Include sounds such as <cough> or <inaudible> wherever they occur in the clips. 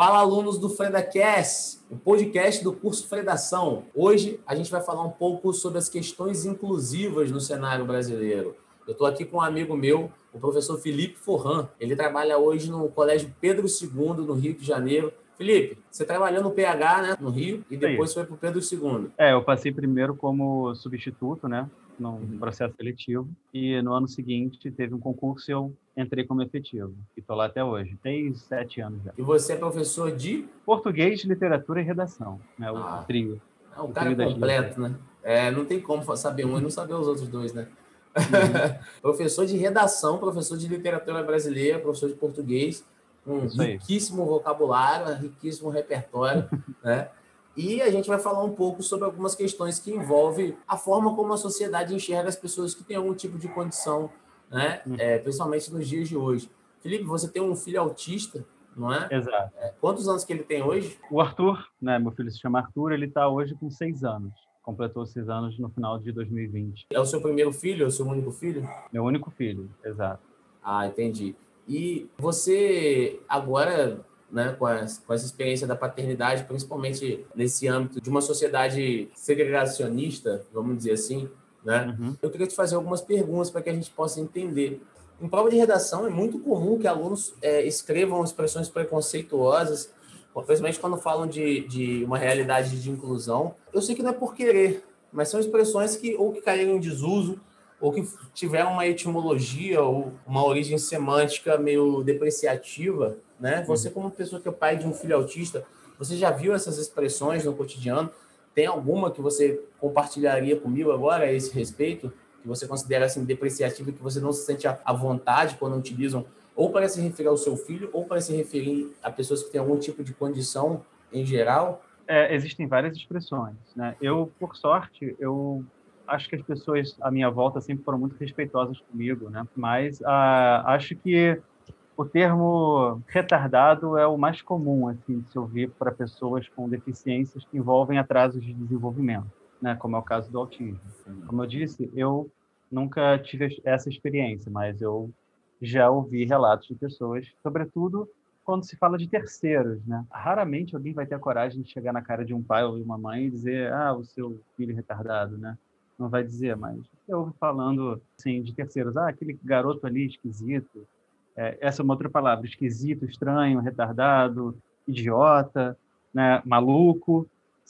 Fala, alunos do FredaCast, o podcast do curso Fredação. Hoje a gente vai falar um pouco sobre as questões inclusivas no cenário brasileiro. Eu estou aqui com um amigo meu, o professor Felipe Forran. Ele trabalha hoje no Colégio Pedro II, no Rio de Janeiro. Felipe, você trabalhou no PH, né, no Rio, e depois foi para o Pedro II. É, eu passei primeiro como substituto, né, num processo seletivo, e no ano seguinte teve um concurso e eu entrei como efetivo. E estou lá até hoje. Tem sete anos já. E você é professor de? Português, literatura e redação. Né? O ah, trio. É um cara completo, né? É, não tem como saber um e não saber os outros dois, né? Uhum. <laughs> professor de redação, professor de literatura brasileira, professor de português, um riquíssimo vocabulário, riquíssimo repertório, <laughs> né? E a gente vai falar um pouco sobre algumas questões que envolvem a forma como a sociedade enxerga as pessoas que têm algum tipo de condição né? Uhum. É, principalmente nos dias de hoje. Felipe, você tem um filho autista, não é? Exato. É, quantos anos que ele tem hoje? O Arthur, né? Meu filho se chama Arthur, ele está hoje com seis anos. Completou seis anos no final de 2020. É o seu primeiro filho? É o seu único filho? Meu único filho, exato. Ah, entendi. E você agora, né, com, essa, com essa experiência da paternidade, principalmente nesse âmbito de uma sociedade segregacionista, vamos dizer assim, né? Uhum. Eu queria te fazer algumas perguntas para que a gente possa entender. Em prova de redação, é muito comum que alunos é, escrevam expressões preconceituosas, principalmente quando falam de, de uma realidade de inclusão. Eu sei que não é por querer, mas são expressões que ou que caíram em desuso, ou que tiveram uma etimologia ou uma origem semântica meio depreciativa, né? Você, uhum. como pessoa que é pai de um filho autista, você já viu essas expressões no cotidiano? Tem alguma que você compartilharia comigo agora a esse respeito? Que você considera assim depreciativa, que você não se sente à vontade quando utilizam, ou para se referir ao seu filho, ou para se referir a pessoas que têm algum tipo de condição em geral? É, existem várias expressões, né? Eu, por sorte, eu acho que as pessoas à minha volta sempre foram muito respeitosas comigo, né? Mas ah, acho que o termo retardado é o mais comum assim de se ouvir para pessoas com deficiências que envolvem atrasos de desenvolvimento, né, como é o caso do autismo. Como eu disse, eu nunca tive essa experiência, mas eu já ouvi relatos de pessoas, sobretudo quando se fala de terceiros, né? Raramente alguém vai ter a coragem de chegar na cara de um pai ou de uma mãe e dizer, ah, o seu filho é retardado, né? Não vai dizer, mas eu ouvo falando assim de terceiros, ah, aquele garoto ali esquisito, é, essa é uma outra palavra, esquisito, estranho, retardado, idiota, né, maluco,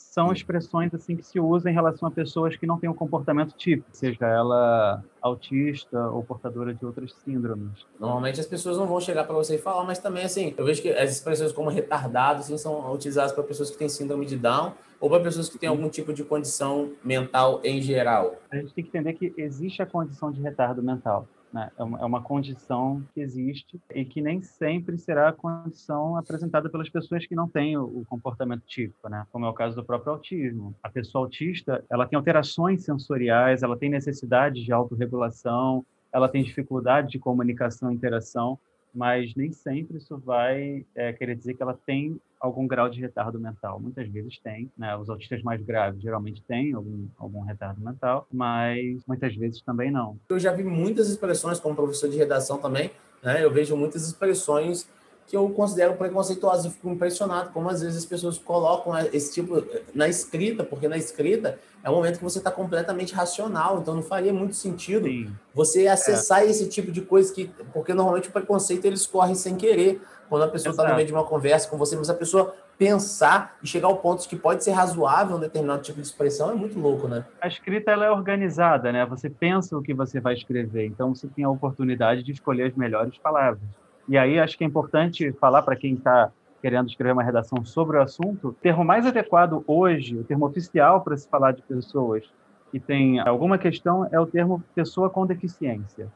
são expressões assim que se usam em relação a pessoas que não têm um comportamento típico, seja ela autista ou portadora de outras síndromes. Normalmente as pessoas não vão chegar para você e falar, mas também assim, eu vejo que as expressões como retardado assim, são utilizadas para pessoas que têm síndrome de Down ou para pessoas que têm algum tipo de condição mental em geral. A gente tem que entender que existe a condição de retardo mental. Né? É, uma, é uma condição que existe e que nem sempre será a condição apresentada pelas pessoas que não têm o comportamento típico, né? como é o caso do próprio autismo. A pessoa autista ela tem alterações sensoriais, ela tem necessidade de autorregulação, ela tem dificuldade de comunicação e interação, mas nem sempre isso vai é, querer dizer que ela tem algum grau de retardo mental. Muitas vezes tem, né? Os autistas mais graves geralmente têm algum, algum retardo mental, mas muitas vezes também não. Eu já vi muitas expressões, como professor de redação também, né? Eu vejo muitas expressões que eu considero preconceituosas. Eu fico impressionado como às vezes as pessoas colocam esse tipo na escrita, porque na escrita é um momento que você está completamente racional, então não faria muito sentido Sim. você acessar é. esse tipo de coisa que, porque normalmente o preconceito eles correm sem querer quando a pessoa está no meio de uma conversa com você, mas a pessoa pensar e chegar ao ponto que pode ser razoável um determinado tipo de expressão é muito louco, né? A escrita ela é organizada, né? Você pensa o que você vai escrever, então você tem a oportunidade de escolher as melhores palavras. E aí acho que é importante falar para quem está querendo escrever uma redação sobre o assunto, o termo mais adequado hoje, o termo oficial para se falar de pessoas que têm alguma questão é o termo pessoa com deficiência.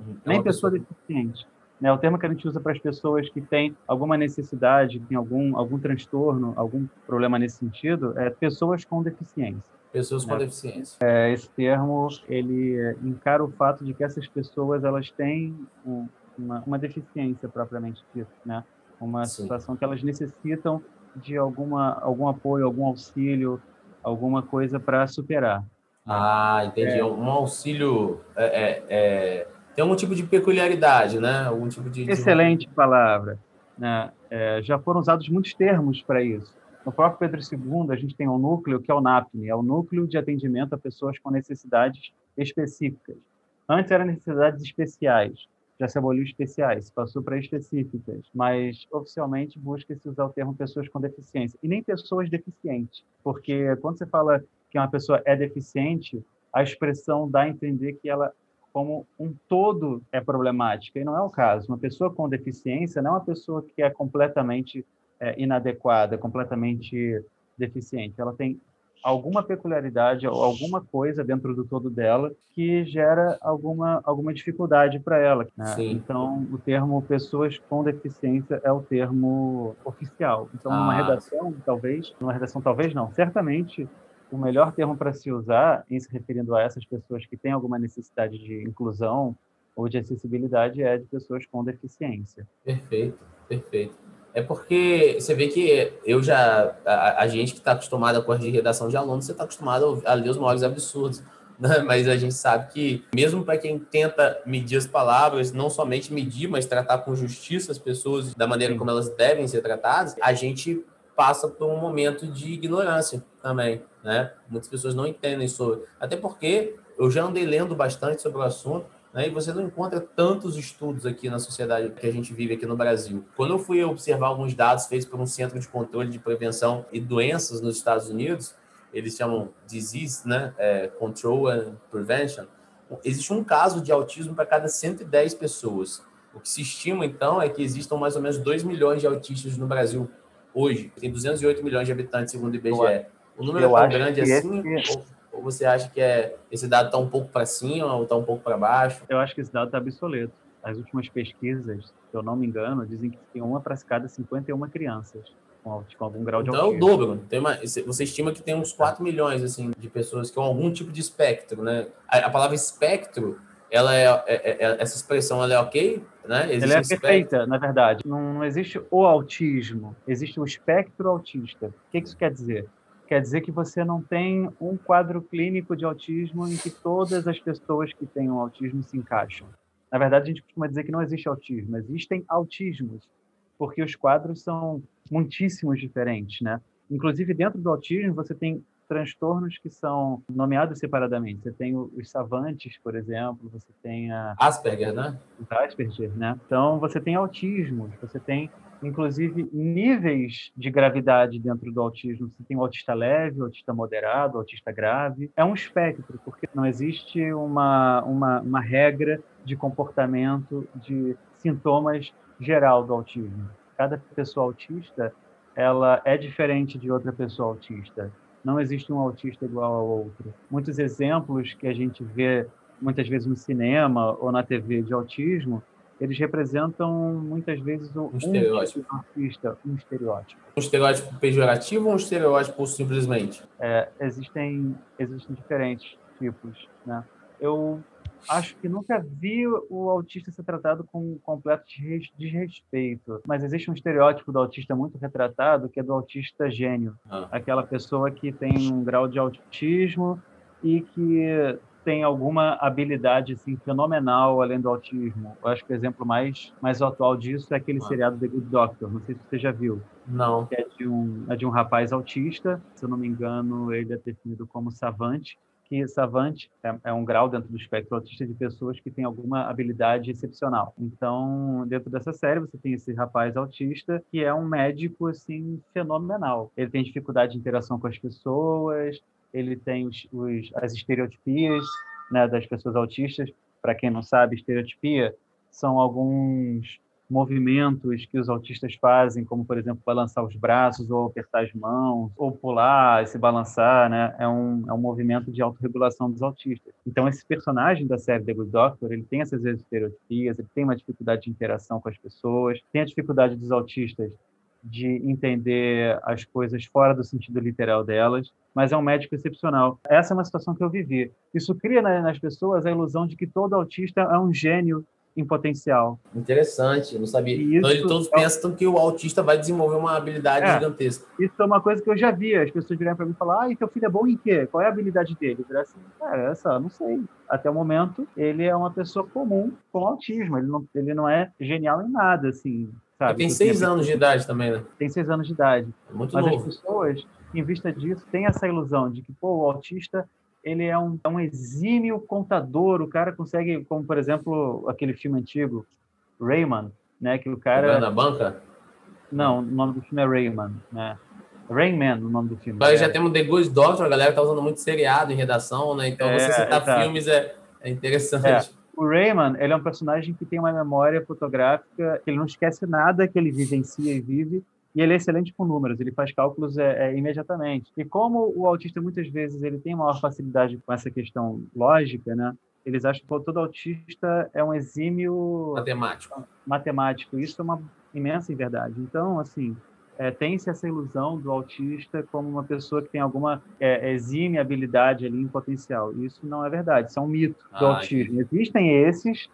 Então, Nem pessoa, pessoa deficiente. Né? O termo que a gente usa para as pessoas que têm alguma necessidade, que têm algum, algum transtorno, algum problema nesse sentido, é pessoas com deficiência. Pessoas com né? deficiência. É, esse termo ele encara o fato de que essas pessoas elas têm um, uma, uma, deficiência propriamente dita, né? Uma Sim. situação que elas necessitam de alguma algum apoio, algum auxílio, alguma coisa para superar. Né? Ah, entendi. É, um auxílio é, é, é tem algum tipo de peculiaridade, né? Algum tipo de. Excelente de... palavra. né? É, já foram usados muitos termos para isso. No próprio Pedro II, a gente tem um núcleo que é o NAPNE, é o Núcleo de Atendimento a Pessoas com Necessidades Específicas. Antes eram necessidades especiais, já se aboliu especiais, passou para específicas, mas oficialmente busca-se usar o termo pessoas com deficiência, e nem pessoas deficientes, porque quando você fala que uma pessoa é deficiente, a expressão dá a entender que ela como um todo é problemática, e não é o caso. Uma pessoa com deficiência não é uma pessoa que é completamente é, inadequada, completamente deficiente. Ela tem alguma peculiaridade ou alguma coisa dentro do todo dela que gera alguma alguma dificuldade para ela. Né? Então, o termo pessoas com deficiência é o termo oficial. Então, ah. numa redação, talvez, numa redação talvez não, certamente o melhor termo para se usar em se referindo a essas pessoas que têm alguma necessidade de inclusão ou de acessibilidade é de pessoas com deficiência. Perfeito, perfeito. É porque você vê que eu já. A, a gente que está acostumado a corrigir redação de alunos, você está acostumado a ler os maiores absurdos. <laughs> Né? Mas a gente sabe que, mesmo para quem tenta medir as palavras, não somente medir, mas tratar com justiça as pessoas da maneira como elas devem ser tratadas, a gente passa por um momento de ignorância também, né? Muitas pessoas não entendem sobre. Até porque eu já andei lendo bastante sobre o assunto né? E você não encontra tantos estudos aqui na sociedade que a gente vive aqui no Brasil. Quando eu fui observar alguns dados feitos por um centro de controle de prevenção e doenças nos Estados Unidos, eles chamam Disease né? É, Control and Prevention, existe um caso de autismo para cada 110 pessoas. O que se estima, então, é que existam mais ou menos 2 milhões de autistas no Brasil hoje. Tem 208 milhões de habitantes, segundo o IBGE. O número eu é tão grande assim? Esse... Ou você acha que é, esse dado está um pouco para cima ou está um pouco para baixo? Eu acho que esse dado está obsoleto. As últimas pesquisas, se eu não me engano, dizem que tem uma para cada 51 crianças com, algum grau de então autismo. Então é o dobro. Tem uma, você estima que tem uns 4 milhões assim, de pessoas com algum tipo de espectro, né? A, a palavra espectro, ela é, é, é, é essa expressão ela é ok? Né? Existe ela é um perfeita, na verdade. Não, não existe o autismo, existe o espectro autista. O que isso quer dizer? Quer dizer que você não tem um quadro clínico de autismo em que todas as pessoas que têm um autismo se encaixam. Na verdade, a gente costuma dizer que não existe autismo, existem autismos, porque os quadros são muitíssimos diferentes, né? Inclusive, dentro do autismo, você tem transtornos que são nomeados separadamente. Você tem os savantes, por exemplo, você tem a... Asperger, né? Asperger, né? Então, você tem autismos, você tem inclusive níveis de gravidade dentro do autismo. Você tem o autista leve, o autista moderado, o autista grave. É um espectro, porque não existe uma, uma, uma regra de comportamento, de sintomas geral do autismo. Cada pessoa autista ela é diferente de outra pessoa autista. Não existe um autista igual ao outro. Muitos exemplos que a gente vê muitas vezes no cinema ou na TV de autismo eles representam muitas vezes um, um estereótipo. Um artista, um estereótipo. Um estereótipo pejorativo ou um estereótipo simplesmente? É, existem, existem diferentes tipos. Né? Eu acho que nunca vi o autista ser tratado com completo desrespeito, mas existe um estereótipo do autista muito retratado, que é do autista gênio. Ah. Aquela pessoa que tem um grau de autismo e que tem alguma habilidade assim, fenomenal além do autismo. Eu acho que o exemplo mais, mais atual disso é aquele ah. seriado The Good Doctor. Não sei se você já viu. Não. é de um, é de um rapaz autista, se eu não me engano, ele é definido como savante, que savante é, é, um grau dentro do espectro autista de pessoas que têm alguma habilidade excepcional. Então, dentro dessa série, você tem esse rapaz autista que é um médico assim fenomenal. Ele tem dificuldade de interação com as pessoas, ele tem os, os, as estereotipias né, das pessoas autistas. Para quem não sabe, estereotipia são alguns movimentos que os autistas fazem, como, por exemplo, balançar os braços ou apertar as mãos, ou pular, se balançar, né? É um, é um movimento de autorregulação dos autistas. Então, esse personagem da série The Good Doctor, ele tem essas estereotipias, ele tem uma dificuldade de interação com as pessoas, tem a dificuldade dos autistas de entender as coisas fora do sentido literal delas, mas é um médico excepcional. Essa é uma situação que eu vivi. Isso cria nas pessoas a ilusão de que todo autista é um gênio em potencial. Interessante, eu não sabia. Isso então, todos é... pensam que o autista vai desenvolver uma habilidade é, gigantesca. Isso é uma coisa que eu já vi. As pessoas viraram para mim e falaram: ah, teu filho é bom em quê? Qual é a habilidade dele? Eu assim, cara, essa, não sei. Até o momento, ele é uma pessoa comum com autismo. Ele não, ele não é genial em nada, assim sabe? Tem seis anos de idade também, né? Tem seis anos de idade. É muito Mas novo. as pessoas, em vista disso, têm essa ilusão de que, pô, o autista ele é um, é um exímio contador, o cara consegue, como por exemplo, aquele filme antigo, Rayman, né, que o cara... Jogando na banca? Não, o nome do filme é Rayman, né? Rain Man, o nome do filme. Agora é. já temos The Good Doctor, a galera tá usando muito seriado em redação, né? Então É, você citar exato. filmes é, é interessante. O Rayman, ele é um personagem que tem uma memória fotográfica, que ele não esquece nada que ele vivencia e vive, e ele é excelente com números, ele faz cálculos é, é, imediatamente. E como o autista muitas vezes ele tem maior facilidade com essa questão lógica, né? Eles acham que todo autista é um exímio Matemático. matemático. Isso é uma imensa verdade. Então, assim, é, tem-se essa ilusão do autista como uma pessoa que tem alguma é, exime habilidade ali em potencial. Isso não é verdade, isso é um mito do Ah, autismo. Existem esses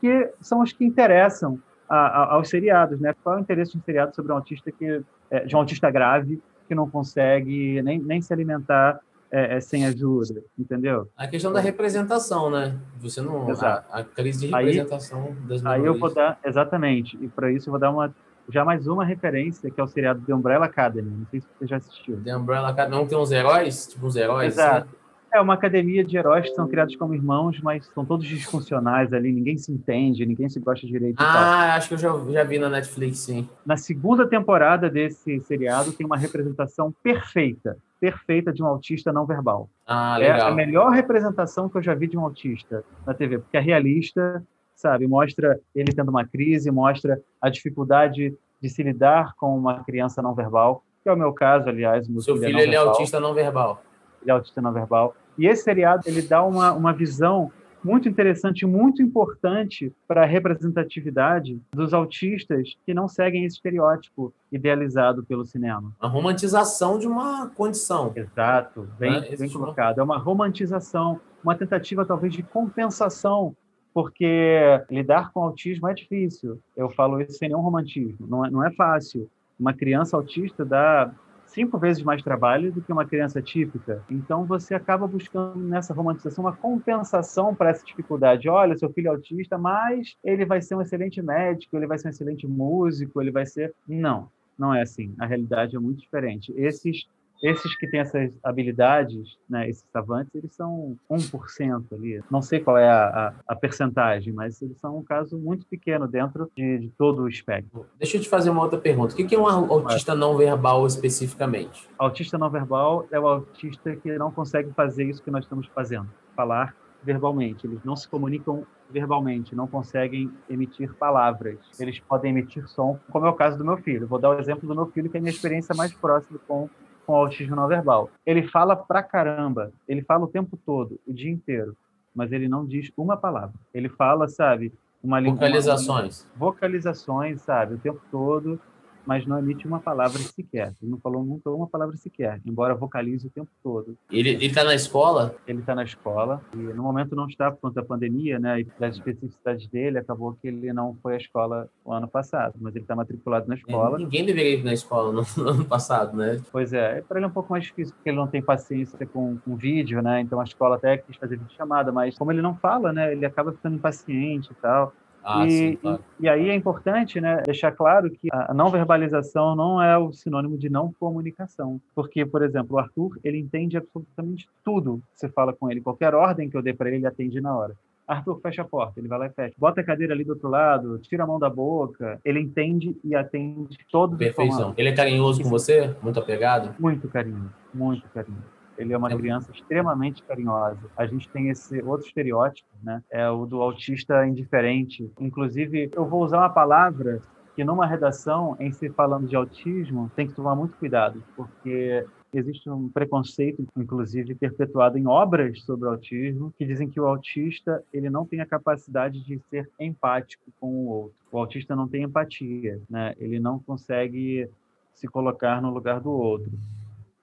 que são os que interessam a, a, aos seriados, né? Qual é o interesse de um seriado sobre um autista que é, de um autista grave que não consegue nem, nem se alimentar é, é, sem ajuda, entendeu? A questão da representação, né? Você não. A, Exato. a crise de Aí- representação das Aí eu minorias. vou dar exatamente e para isso eu vou dar uma já mais uma referência que é o seriado The Umbrella Academy. Não sei se você já assistiu. The Umbrella Academy não tem uns heróis? Tipo uns heróis? Exato. assim? É uma academia de heróis que são criados como irmãos, mas são todos disfuncionais ali, ninguém se entende, ninguém se gosta direito. Ah, acho que eu já, já vi na Netflix, sim. Na segunda temporada desse seriado tem uma representação perfeita, perfeita de um autista não verbal. Ah, É a legal. melhor representação que eu já vi de um autista na TV, porque é realista, sabe? Mostra ele tendo uma crise, mostra a dificuldade de se lidar com uma criança não verbal, que é o meu caso, aliás. Meu Seu filho, filho é, ele é autista não verbal. ele é autista não verbal. E esse seriado ele dá uma, uma visão muito interessante, muito importante para a representatividade dos autistas que não seguem esse estereótipo idealizado pelo cinema. A romantização de uma condição. Exato, bem, É, bem uma- colocado. É uma romantização, uma tentativa talvez de compensação, porque lidar com autismo é difícil. Eu falo isso sem nenhum romantismo. Não é, não é fácil. Uma criança autista dá cinco vezes mais trabalho do que uma criança típica. Então você acaba buscando nessa romantização uma compensação para essa dificuldade. Olha, seu filho é autista, mas ele vai ser um excelente médico, ele vai ser um excelente músico, ele vai ser. Não, não é assim. A realidade é muito diferente. Esses esses que têm essas habilidades, né, esses savantes, eles são 1% ali. Não sei qual é a, a, a percentagem, mas eles são um caso muito pequeno dentro de, de todo o espectro. Deixa eu te fazer uma outra pergunta. O que é um autista não verbal especificamente? Autista não verbal é o autista que não consegue fazer isso que nós estamos fazendo, falar verbalmente. Eles não se comunicam verbalmente, não conseguem emitir palavras. Eles podem emitir som, como é o caso do meu filho. Vou dar o exemplo do meu filho, que é a minha experiência mais próxima com com autismo não verbal. Ele fala pra caramba, ele fala o tempo todo, o dia inteiro, mas ele não diz uma palavra. Ele fala, sabe, uma língua Vocalizações. vocalizações, sabe, o tempo todo, mas não emite uma palavra sequer. Ele não falou nunca uma palavra sequer, embora vocalize o tempo todo. Ele, ele tá na escola? Ele está na escola e no momento não está por conta da pandemia, né, e das especificidades dele, acabou que ele não foi à escola o ano passado, mas ele está matriculado na escola. Ninguém deveria ir na escola no, no ano passado, né? Pois é, para ele é um pouco mais difícil, porque ele não tem paciência com, com vídeo, né? Então a escola até quis fazer videochamada, mas como ele não fala, né? Ele acaba ficando impaciente e tal. Ah, e, sim, claro. e, e aí é importante, né, deixar claro que a não verbalização não é o sinônimo de não comunicação, porque, por exemplo, o Arthur ele entende absolutamente tudo que você fala com ele, qualquer ordem que eu dê para ele, ele atende na hora. Arthur, fecha a porta, ele vai lá e fecha. Bota a cadeira ali do outro lado, tira a mão da boca. Ele entende e atende todos os Perfeição. comandos. Ele é carinhoso com você? Muito apegado? Muito carinho, muito carinho. Ele é uma É. criança extremamente carinhosa. A gente tem esse outro estereótipo, né? É o do autista indiferente. Inclusive, eu vou usar uma palavra que numa redação, em se falando de autismo, tem que tomar muito cuidado, porque existe um preconceito, inclusive perpetuado em obras sobre autismo, que dizem que o autista ele não tem a capacidade de ser empático com o outro. O autista não tem empatia, né? Ele não consegue se colocar no lugar do outro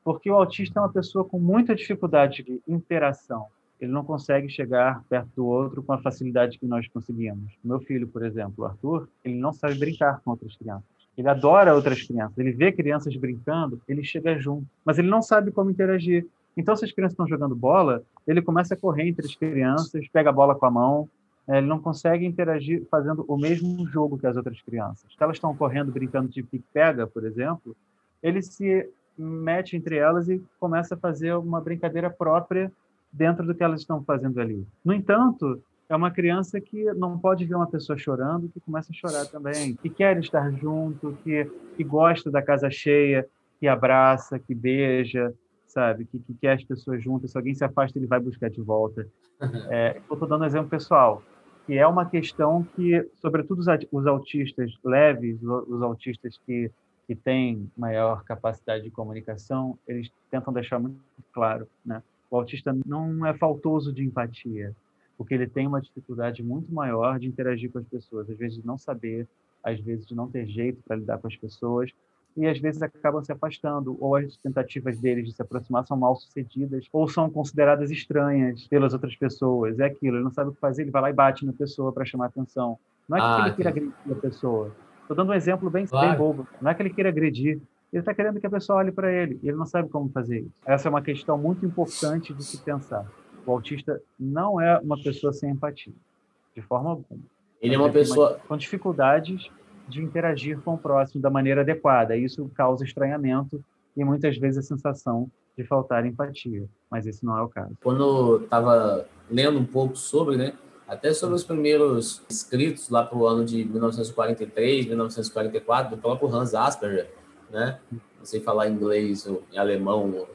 porque o autista é uma pessoa com muita dificuldade de interação. Ele não consegue chegar perto do outro com a facilidade que nós conseguimos. Meu filho, por exemplo, o Arthur, ele não sabe brincar com outras crianças. Ele adora outras crianças. Ele vê crianças brincando, ele chega junto, mas ele não sabe como interagir. Então, se as crianças estão jogando bola, ele começa a correr entre as crianças, pega a bola com a mão, né, ele não consegue interagir fazendo o mesmo jogo que as outras crianças. Se elas estão correndo, brincando de pique-pega, por exemplo, ele se mete entre elas e começa a fazer uma brincadeira própria dentro do que elas estão fazendo ali. No entanto, é uma criança que não pode ver uma pessoa chorando, que começa a chorar também, que quer estar junto, que, que gosta da casa cheia, que abraça, que beija, sabe? Que, que quer as pessoas juntas. Se alguém se afasta, ele vai buscar de volta. <laughs> É, estou dando um exemplo pessoal, que é uma questão que, sobretudo os autistas leves, os autistas que, que têm maior capacidade de comunicação, eles tentam deixar muito claro, né? O autista não é faltoso de empatia, porque ele tem uma dificuldade muito maior de interagir com as pessoas, às vezes de não saber, às vezes de não ter jeito para lidar com as pessoas, e às vezes acabam se afastando, ou as tentativas deles de se aproximar são mal sucedidas, ou são consideradas estranhas pelas outras pessoas. É aquilo, ele não sabe o que fazer, ele vai lá e bate na pessoa para chamar atenção. Não é que ah, ele queira agredir a pessoa. Estou dando um exemplo bem, claro. bem bobo. Não é que ele queira agredir, ele está querendo que a pessoa olhe para ele, e ele não sabe como fazer isso. Essa é uma questão muito importante de se pensar. O autista não é uma pessoa sem empatia, de forma alguma. Ele é uma pessoa com dificuldades de interagir com o próximo da maneira adequada. Isso causa estranhamento e muitas vezes a sensação de faltar empatia, mas esse não é o caso. Quando estava lendo um pouco sobre, né, até sobre os primeiros escritos lá para o ano de 1943, 1944, do próprio Hans Asperger, né, não sei falar inglês ou em alemão,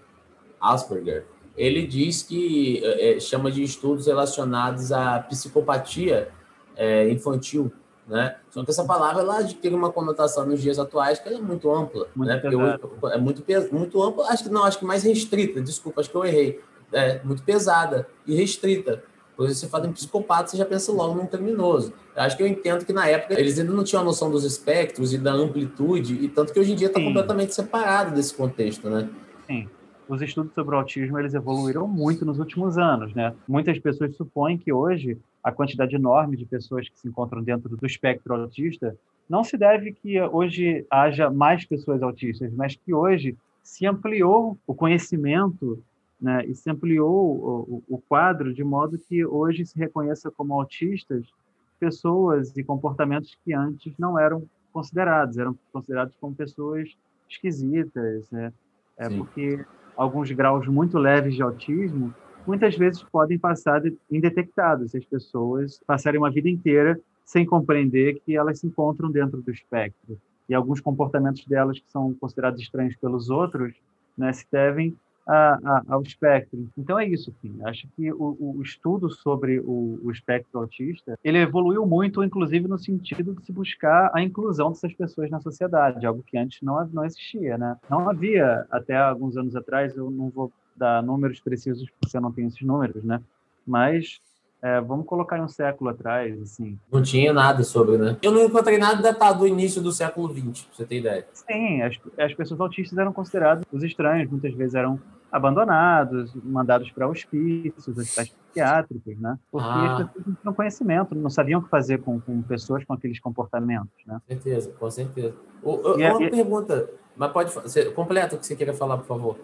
Asperger, ele diz que é, chama de estudos relacionados à psicopatia é, infantil, né? Só que essa palavra ela tem uma conotação nos dias atuais que é muito ampla, muito né? Porque é muito muito ampla, acho que não, acho que mais restrita. Desculpa, acho que eu errei. É muito pesada e restrita. Quando você fala em psicopata, você já pensa logo num criminoso. Eu acho que eu entendo que na época eles ainda não tinham a noção dos espectros e da amplitude, e tanto que hoje em dia está completamente separado desse contexto, né? Sim os estudos sobre o autismo eles evoluíram muito nos últimos anos, né? Muitas pessoas supõem que hoje a quantidade enorme de pessoas que se encontram dentro do espectro autista não se deve que hoje haja mais pessoas autistas, mas que hoje se ampliou o conhecimento né, e se ampliou o, o, quadro de modo que hoje se reconheça como autistas pessoas e comportamentos que antes não eram considerados, eram considerados como pessoas esquisitas, né? É porque alguns graus muito leves de autismo muitas vezes podem passar indetectados, se as pessoas passarem uma vida inteira sem compreender que elas se encontram dentro do espectro. E alguns comportamentos delas que são considerados estranhos pelos outros né, se devem a, a, ao espectro. Então é isso, Fim. Acho que o, o estudo sobre o, o, espectro autista ele evoluiu muito, inclusive no sentido de se buscar a inclusão dessas pessoas na sociedade, algo que antes não, não existia, né? Não havia até alguns anos atrás. Eu não vou dar números precisos porque eu não tenho esses números, né? Mas é, vamos colocar um século atrás, assim. Não tinha nada sobre, né? Eu não encontrei nada datado do início do século XX, pra você ter ideia. Sim, as, as pessoas autistas eram consideradas os estranhos, muitas vezes eram abandonados, mandados para hospícios, hospitais psiquiátricos, né? Porque ah. as pessoas não tinham conhecimento, não sabiam o que fazer com, com pessoas com aqueles comportamentos, né? Com certeza, com certeza. O, o, uma é, pergunta, mas pode você, completa o que você queira falar, por favor.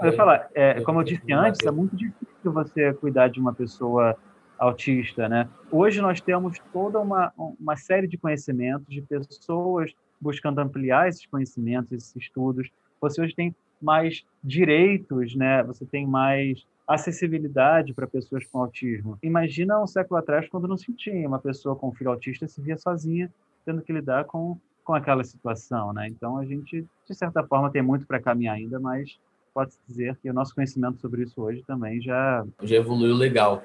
Eu ia falar, é, como eu disse antes, é muito difícil você cuidar de uma pessoa autista, né? Hoje nós temos toda uma, uma série de conhecimentos de pessoas buscando ampliar esses conhecimentos, esses estudos. Você hoje tem mais direitos, né? Você tem mais acessibilidade para pessoas com autismo. Imagina um século atrás quando não se tinha uma pessoa com filho autista se via sozinha tendo que lidar com com aquela situação, né? Então a gente de certa forma tem muito para caminhar ainda, mas pode-se dizer que o nosso conhecimento sobre isso hoje também já já evoluiu legal.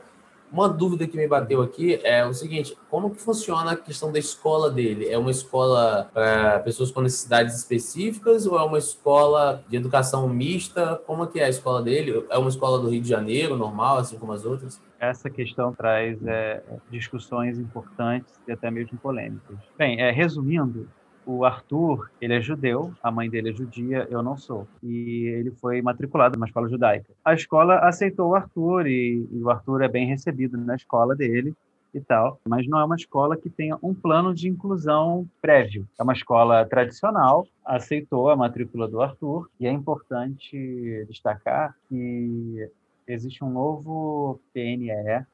Uma dúvida que me bateu aqui é o seguinte: como que funciona a questão da escola dele? É uma escola para pessoas com necessidades específicas ou é uma escola de educação mista? Como que é a escola dele? É uma escola do Rio de Janeiro, normal, assim como as outras? Essa questão traz é, discussões importantes e até mesmo polêmicas. Bem, é, resumindo, o Arthur, ele é judeu, a mãe dele é judia, eu não sou. E ele foi matriculado numa escola judaica. A escola aceitou o Arthur e, e o Arthur é bem recebido na escola dele e tal, mas não é uma escola que tenha um plano de inclusão prévio. É uma escola tradicional, aceitou a matrícula do Arthur e é importante destacar que existe um novo PNE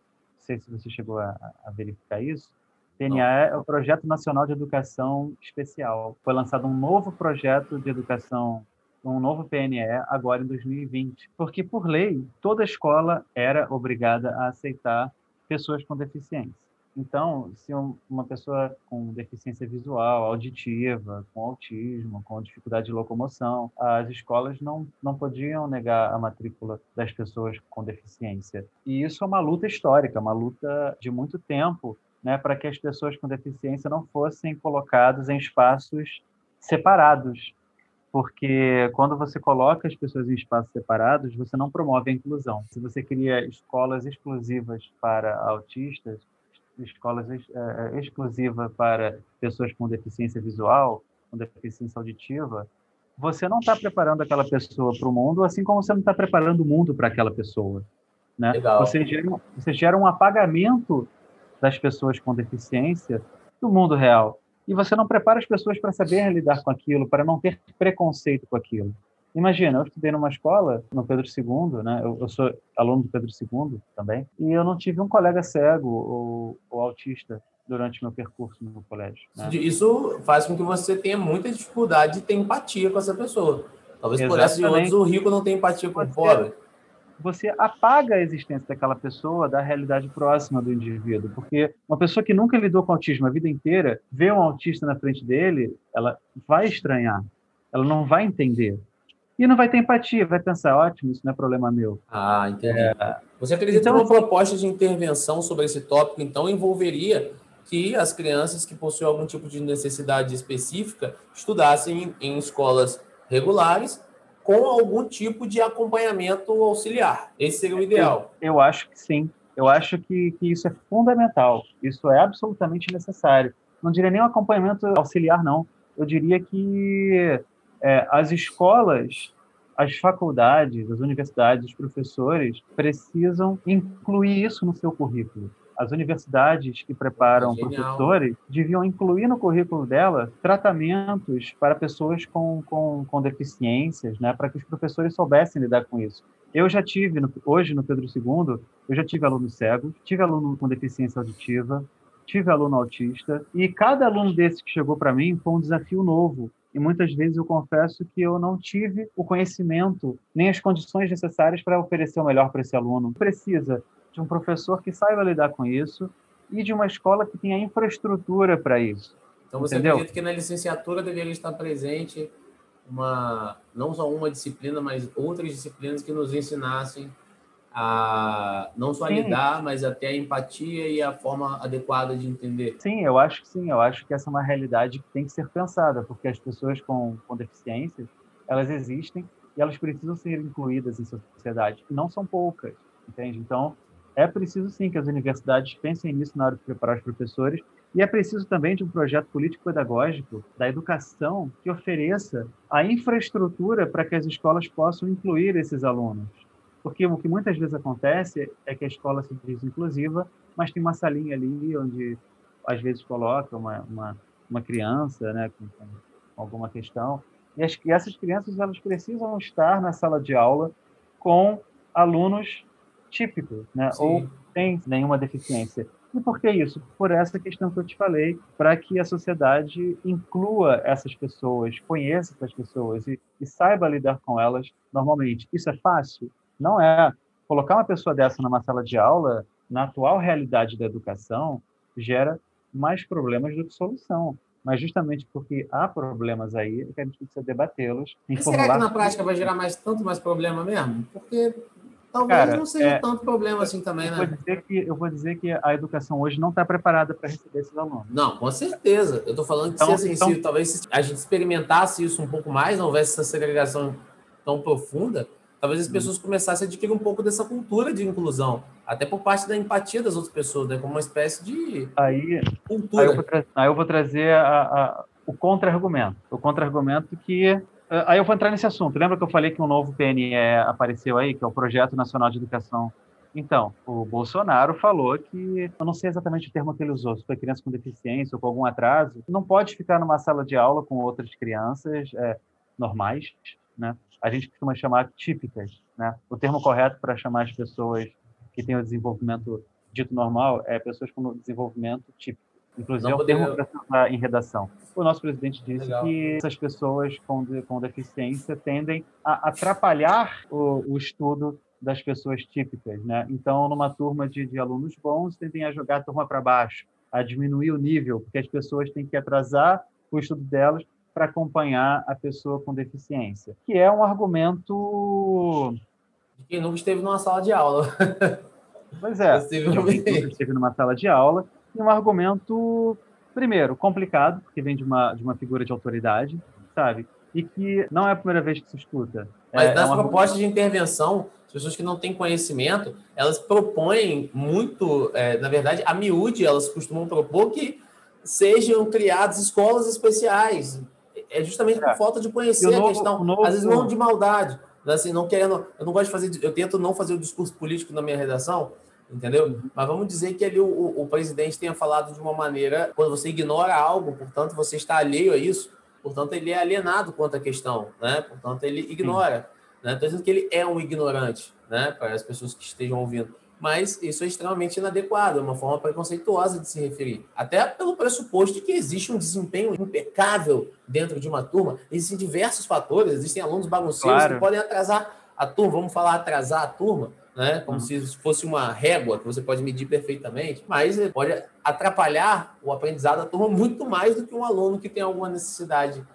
sei se você chegou a, a verificar isso, PNAE é o Projeto Nacional de Educação Especial. Foi lançado um novo projeto de educação, um novo PNE agora em 2020, porque por lei toda escola era obrigada a aceitar pessoas com deficiência. Então, se uma pessoa com deficiência visual, auditiva, com autismo, com dificuldade de locomoção, as escolas não, não podiam negar a matrícula das pessoas com deficiência. E isso é uma luta histórica, uma luta de muito tempo, né, para que as pessoas com deficiência não fossem colocadas em espaços separados. Porque quando você coloca as pessoas em espaços separados, você não promove a inclusão. Se você cria escolas exclusivas para autistas, escolas é, exclusivas para pessoas com deficiência visual, com deficiência auditiva, você não está preparando aquela pessoa para o mundo, assim como você não está preparando o mundo para aquela pessoa. Né? Você, gera, você gera um apagamento das pessoas com deficiência do mundo real. E você não prepara as pessoas para saber lidar com aquilo, para não ter preconceito com aquilo. Imagina, eu estudei numa escola, no Pedro II, né? Eu, eu, sou aluno do Pedro II também, e eu não tive um colega cego ou, ou autista durante meu percurso no colégio. Né? Isso faz com que você tenha muita dificuldade de ter empatia com essa pessoa. Talvez por essa de outros, o rico não tem empatia com o pobre. Você apaga a existência daquela pessoa da realidade próxima do indivíduo, porque uma pessoa que nunca lidou com autismo a vida inteira, vê um autista na frente dele, ela vai estranhar, ela não vai entender e não vai ter empatia, vai pensar, ótimo, isso não é problema meu. Ah, entendi. É... Você acredita então, que uma proposta de intervenção sobre esse tópico, então, envolveria que as crianças que possuem algum tipo de necessidade específica estudassem em, em escolas regulares com algum tipo de acompanhamento auxiliar. Esse seria o ideal. Eu, eu acho que sim. Eu acho que, que isso é fundamental. Isso é absolutamente necessário. Não diria nem um acompanhamento auxiliar, não. Eu diria que é, as escolas, as faculdades, as universidades, os professores precisam incluir isso no seu currículo. As universidades que preparam Genial. professores deviam incluir no currículo dela tratamentos para pessoas com, com, com deficiências, né, para que os professores soubessem lidar com isso. Eu já tive, hoje no Pedro II, eu já tive aluno cego, tive aluno com deficiência auditiva, tive aluno autista, e cada aluno desse que chegou para mim foi um desafio novo, e muitas vezes eu confesso que eu não tive o conhecimento nem as condições necessárias para oferecer o melhor para esse aluno. Precisa de um professor que saiba lidar com isso e de uma escola que tenha infraestrutura para isso. Então você Entendeu? acredita que na licenciatura deveria estar presente uma não só uma disciplina, mas outras disciplinas que nos ensinassem a não só a lidar, mas até a empatia e a forma adequada de entender. Sim, eu acho que sim. Eu acho que essa é uma realidade que tem que ser pensada, porque as pessoas com, com deficiências, elas existem e elas precisam ser incluídas em sociedade. E não são poucas, entende? Então, é preciso sim que as universidades pensem nisso na hora de preparar os professores e é preciso também de um projeto político-pedagógico da educação que ofereça a infraestrutura para que as escolas possam incluir esses alunos. Porque o que muitas vezes acontece é que a escola se diz inclusiva, mas tem uma salinha ali onde às vezes coloca uma, uma, uma criança né, com, com, alguma questão. E, as, e essas crianças elas precisam estar na sala de aula com alunos típicos, né, ou sem nenhuma deficiência. E por que isso? Por essa questão que eu te falei, para que a sociedade inclua essas pessoas, conheça essas pessoas e, e saiba lidar com elas normalmente. Isso é fácil? Não é. Colocar uma pessoa dessa numa sala de aula, na atual realidade da educação, gera mais problemas do que solução. Mas justamente porque há problemas aí, é que a gente precisa debatê-los. Será que na prática vai gerar mais, tanto mais problema mesmo? Porque talvez Cara, não seja é, tanto problema assim também, eu né? Vou dizer que, eu vou dizer que a educação hoje não está preparada para receber esses alunos. Não, com certeza. Eu estou falando que então, se, assim, então, se talvez a gente experimentasse isso um pouco mais, não houvesse essa segregação tão profunda, talvez as uhum. pessoas começassem a adquirir um pouco dessa cultura de inclusão, até por parte da empatia das outras pessoas, né? como uma espécie de aí, cultura. Aí eu vou, aí eu vou trazer a, a, o contra-argumento. O contra-argumento que. Eh, aí eu vou entrar nesse assunto. Lembra que eu falei que um novo PNE apareceu aí, que é o Projeto Nacional de Educação então, o Bolsonaro falou que, eu não sei exatamente o termo que ele usou, se foi criança com deficiência ou com algum atraso, não pode ficar numa sala de aula com outras crianças é, normais, né? a gente costuma chamar típicas. Né? O termo correto para chamar as pessoas que têm o desenvolvimento dito normal é pessoas com desenvolvimento típico. Inclusive, é um termo para em redação. O nosso presidente disse Legal. que essas pessoas com, de, com deficiência tendem a atrapalhar o, o estudo das pessoas típicas, né? Então, numa turma de, de alunos bons, tendem a jogar a turma para baixo, a diminuir o nível, porque as pessoas têm que atrasar o estudo delas para acompanhar a pessoa com deficiência, que é um argumento de quem nunca esteve numa sala de aula. Pois é, <laughs> de esteve numa sala de aula e um argumento primeiro complicado, porque vem de uma de uma figura de autoridade, sabe? E que não é a primeira vez que se escuta. Mas é, nas é propostas de intervenção, as pessoas que não têm conhecimento, elas propõem muito, é, na verdade, a miúde, elas costumam propor que sejam criadas escolas especiais. É justamente por é. falta de conhecer novo, a questão, novo... às vezes não de maldade, assim, não querendo, eu não gosto de fazer, eu tento não fazer o discurso político na minha redação, entendeu? Mas vamos dizer que ali o, o, o, presidente tenha falado de uma maneira, quando você ignora algo, portanto você está alheio a isso, portanto ele é alienado quanto à questão, né? Portanto ele ignora, Sim. né? Estou dizendo que ele é um ignorante, né? Para as pessoas que estejam ouvindo mas isso é extremamente inadequado, é uma forma preconceituosa de se referir. Até pelo pressuposto de que existe um desempenho impecável dentro de uma turma. Existem diversos fatores, existem alunos bagunceiros claro. que podem atrasar a turma, vamos falar atrasar a turma, né? Como uhum. se fosse uma régua que você pode medir perfeitamente, mas pode atrapalhar o aprendizado da turma muito mais do que um aluno que tem alguma necessidade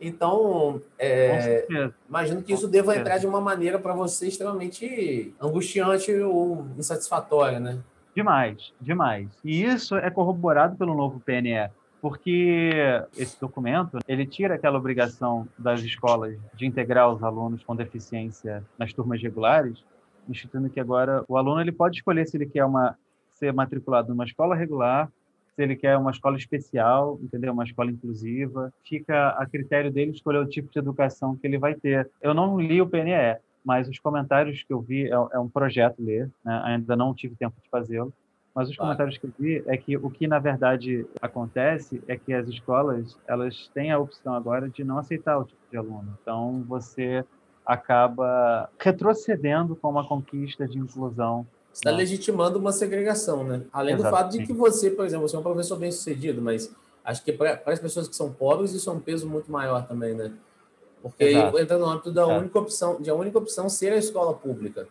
então, é, imagino que isso deva entrar de uma maneira para você extremamente angustiante ou insatisfatória, né? Demais, demais. E isso é corroborado pelo novo PNE, porque esse documento ele tira aquela obrigação das escolas de integrar os alunos com deficiência nas turmas regulares, instituindo que agora o aluno ele pode escolher se ele quer uma, ser matriculado numa escola regular se ele quer uma escola especial, entendeu? Uma escola inclusiva. Fica a critério dele escolher o tipo de educação que ele vai ter. Eu não li o PNE, mas os comentários que eu vi é, é um projeto ler, né? ainda não tive tempo de fazê-lo. Mas os claro. comentários que eu vi é que o que na verdade acontece é que as escolas elas têm a opção agora de não aceitar o tipo de aluno. Então você acaba retrocedendo com uma conquista de inclusão está legitimando uma segregação, né? Além Exato, do fato de sim. que você, por exemplo, você é um professor bem sucedido, mas acho que para as pessoas que são pobres isso é um peso muito maior também, né? Porque Exato. entra no âmbito da Exato. única opção, de a única opção ser a escola pública.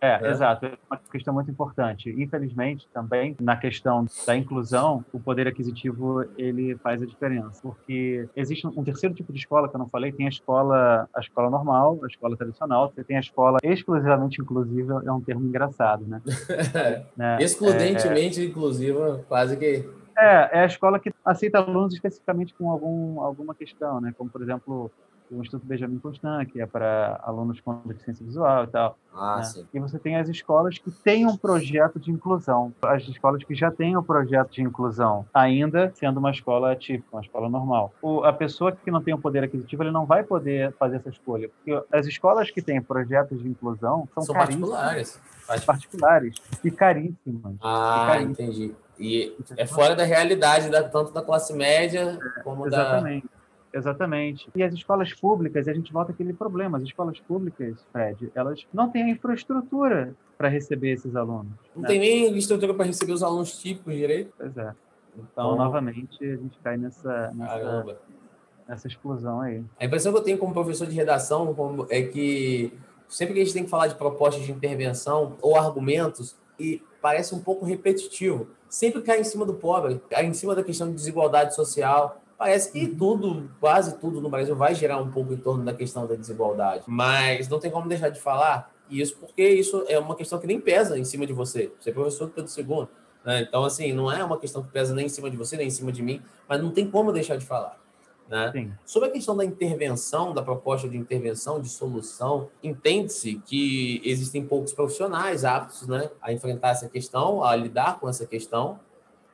É, é, exato. É uma questão muito importante. Infelizmente, também, na questão da inclusão, o poder aquisitivo, ele faz a diferença. Porque existe um terceiro tipo de escola que eu não falei, tem a escola, a escola normal, a escola tradicional, você tem a escola exclusivamente inclusiva, é um termo engraçado, né? <laughs> né? Excludentemente é, inclusiva, quase que... É, é a escola que aceita alunos especificamente com algum, alguma questão, né? Como, por exemplo, o Instituto Benjamin Constant, que é para alunos com deficiência visual e tal. Ah, né? sim. E você tem as escolas que têm um projeto de inclusão. As escolas que já têm o um projeto de inclusão, ainda sendo uma escola típica, uma escola normal. O, a pessoa que não tem o um poder aquisitivo, ele não vai poder fazer essa escolha. Porque as escolas que têm projetos de inclusão são, são particulares. Particulares e caríssimas. Ah, e caríssimas. entendi. E é fora da realidade da, tanto da classe média como exatamente. da Exatamente. E as escolas públicas, a gente volta àquele problema. As escolas públicas, Fred, elas não têm a infraestrutura para receber esses alunos. Não né? tem nem estrutura para receber os alunos típicos direito? Pois é. Então, novamente, a gente cai nessa, nessa, nessa explosão aí. A impressão que eu tenho como professor de redação é que sempre que a gente tem que falar de propostas de intervenção ou argumentos, e parece um pouco repetitivo. Sempre cai em cima do pobre, cai em cima da questão de desigualdade social, Parece que tudo, quase tudo no Brasil vai girar um pouco em torno da questão da desigualdade. Mas não tem como deixar de falar isso, porque isso é uma questão que nem pesa em cima de você. Você é professor do Pedro II. Né? Então, assim, não é uma questão que pesa nem em cima de você, nem em cima de mim, mas não tem como deixar de falar. Né? Sobre a questão da intervenção, da proposta de intervenção, de solução, entende-se que existem poucos profissionais aptos né, a enfrentar essa questão, a lidar com essa questão,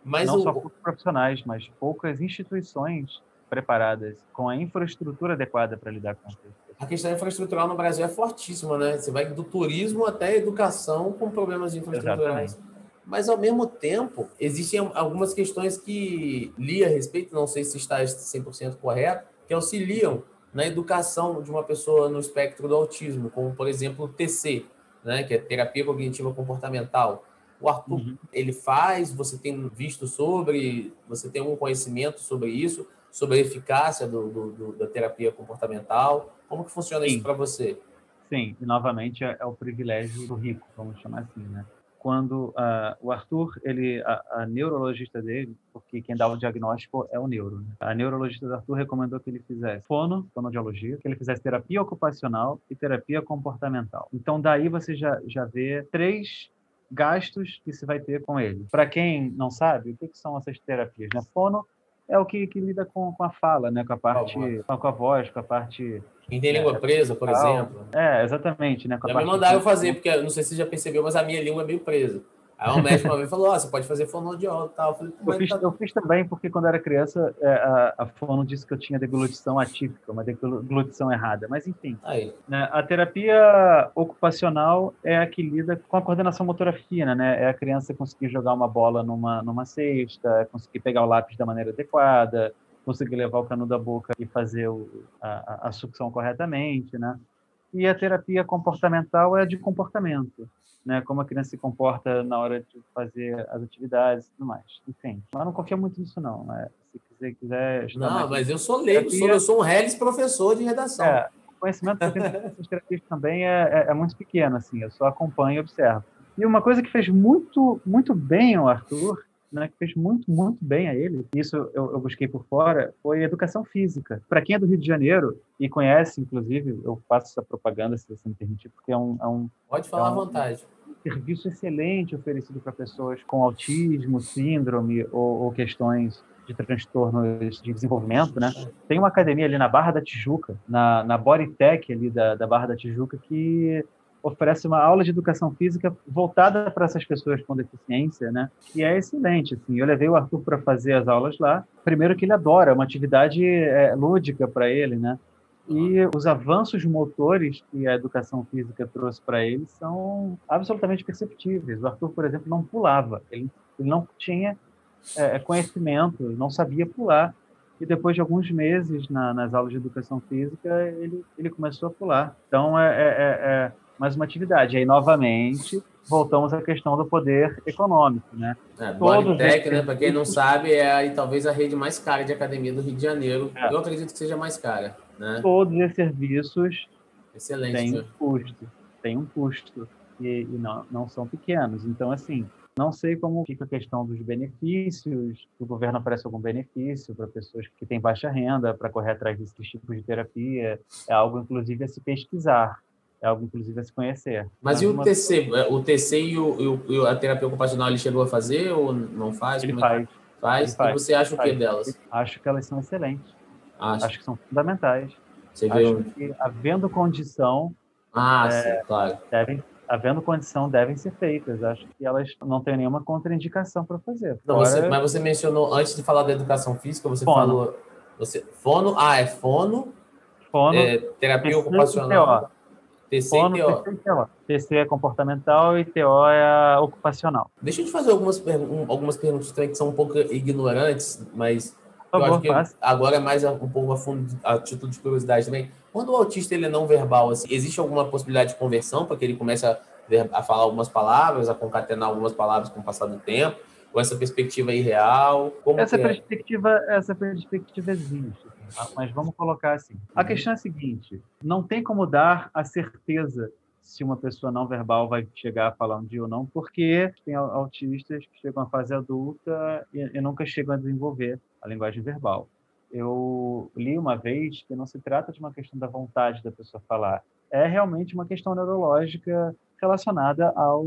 mas não o... só poucos profissionais, mas poucas instituições preparadas com a infraestrutura adequada para lidar com isso. A questão infraestrutural no Brasil é fortíssima, né? Você vai do turismo até a educação com problemas infraestruturais. Mas, ao mesmo tempo, existem algumas questões que li a respeito, não sei se está 100% correto, que auxiliam na educação de uma pessoa no espectro do autismo, como, por exemplo, o TC, né? que é Terapia Cognitiva Comportamental O Arthur, uhum. ele faz, você tem visto sobre, você tem algum conhecimento sobre isso, sobre a eficácia do, do, do da terapia comportamental? Como que funciona Sim. isso para você? Sim, e novamente é, é, o privilégio do rico, vamos chamar assim, né? Quando uh, o Arthur, ele, a, a, neurologista dele, porque quem dá o diagnóstico é o neuro, né? a neurologista do Arthur recomendou que ele fizesse fono, fonoaudiologia, que ele fizesse terapia ocupacional e terapia comportamental. Então, daí você já, já vê três gastos que se vai ter com ele. Para quem não sabe, o que, que são essas terapias? Né? Fono é o que, que lida com, com, a fala, né? com a parte, com a voz, com a parte quem tem língua é, presa, por exemplo. É, exatamente. Né? Já me mandaram fazer, porque não sei se você já percebeu, mas a minha língua é meio presa. Aí o médico uma vez falou, oh, você pode fazer fonoaudiólogo e tal. Eu, falei, eu, fiz, tá... eu fiz também, porque quando era criança, é, a, a fono disse que eu tinha deglutição atípica, uma deglutição errada. Mas, enfim. Aí. Né, a terapia ocupacional é a que lida com a coordenação motora fina, né? É a criança conseguir jogar uma bola numa, numa cesta, conseguir pegar o lápis da maneira adequada, conseguir levar o canudo da boca e fazer o, a, a, sucção corretamente, né? E a terapia comportamental é de comportamento, né? Como a criança se comporta na hora de fazer as atividades e tudo mais. Enfim, mas não confia muito nisso, não. Né? Se quiser, quiser Não, mas eu sou leigo, terapia... eu sou um Hellis professor de redação. É, o conhecimento que eu tenho dessas terapias também é, é, é muito pequeno, assim. Eu só acompanho e observo. E uma coisa que fez muito, muito bem o Arthur né, que fez muito, muito bem a ele, isso eu, eu busquei por fora, foi educação física. Para quem é do Rio de Janeiro e conhece, inclusive, eu faço essa propaganda, se você me permitir, porque é um. É um Pode falar é um, à vontade. Serviço excelente oferecido para pessoas com autismo, síndrome ou, ou questões de transtornos de desenvolvimento, né? Tem uma academia ali na Barra da Tijuca, na, na Bodytech ali da, da Barra da Tijuca, que oferece uma aula de educação física voltada para essas pessoas com deficiência, né? E é excelente, assim. Eu levei o Arthur para fazer as aulas lá. Primeiro que ele adora, é uma atividade é, lúdica para ele, né? E os avanços motores que a educação física trouxe para ele são absolutamente perceptíveis. O Arthur, por exemplo, não pulava. Ele, ele não tinha é, conhecimento, não sabia pular. E depois de alguns meses na, nas aulas de educação física, ele, ele começou a pular. Então, é, é, é, é mais uma atividade. E aí, novamente, voltamos à questão do poder econômico, né? É, Bodytech, né? Para quem não sabe, é aí, talvez a rede mais cara de academia do Rio de Janeiro. É. Eu acredito que seja mais cara, né? Todos esses serviços Excelente, têm um custo, tem um custo e, e, não, não são pequenos. Então, assim, não sei como fica a questão dos benefícios, o governo oferece algum benefício para pessoas que têm baixa renda para correr atrás desses tipos de terapia. É algo, inclusive, a se pesquisar é algo, inclusive, a se conhecer. Mas, e o uma... TC? O TC e, o, e, a terapia ocupacional ele chegou a fazer ou não faz? Ele Como é faz. É? Faz? Ele faz. E você acha o que delas? Acho que elas são excelentes. Acho, acho que são fundamentais. Você acho viu? que, havendo condição... Ah, é, sim, claro. Devem, havendo condição, devem ser feitas. Acho que elas não têm nenhuma contraindicação para fazer. Não, Fora... você, mas você mencionou, antes de falar da educação física, você fono. falou... Você, fono? Ah, é fono? Fono. É, terapia ocupacional. TC e TO. TC, TO. TC é comportamental e TO é ocupacional. Deixa eu te fazer algumas, algumas perguntas que são um pouco ignorantes, mas que agora é mais um pouco a, fundo, a título de curiosidade também. Quando o autista ele é não verbal, assim, existe alguma possibilidade de conversão para que ele comece a, a falar algumas palavras, a concatenar algumas palavras com o passar do tempo? Ou essa perspectiva é irreal? Como essa, é? perspectiva, é? essa perspectiva existe. Tá? Mas vamos colocar assim. A uhum. questão é a seguinte: não tem como dar a certeza se uma pessoa não verbal vai chegar a falar um dia ou não, porque tem autistas que chegam à fase adulta e, e nunca chegam a desenvolver a linguagem verbal. Eu li uma vez que não se trata de uma questão da vontade da pessoa falar, é realmente uma questão neurológica relacionada ao,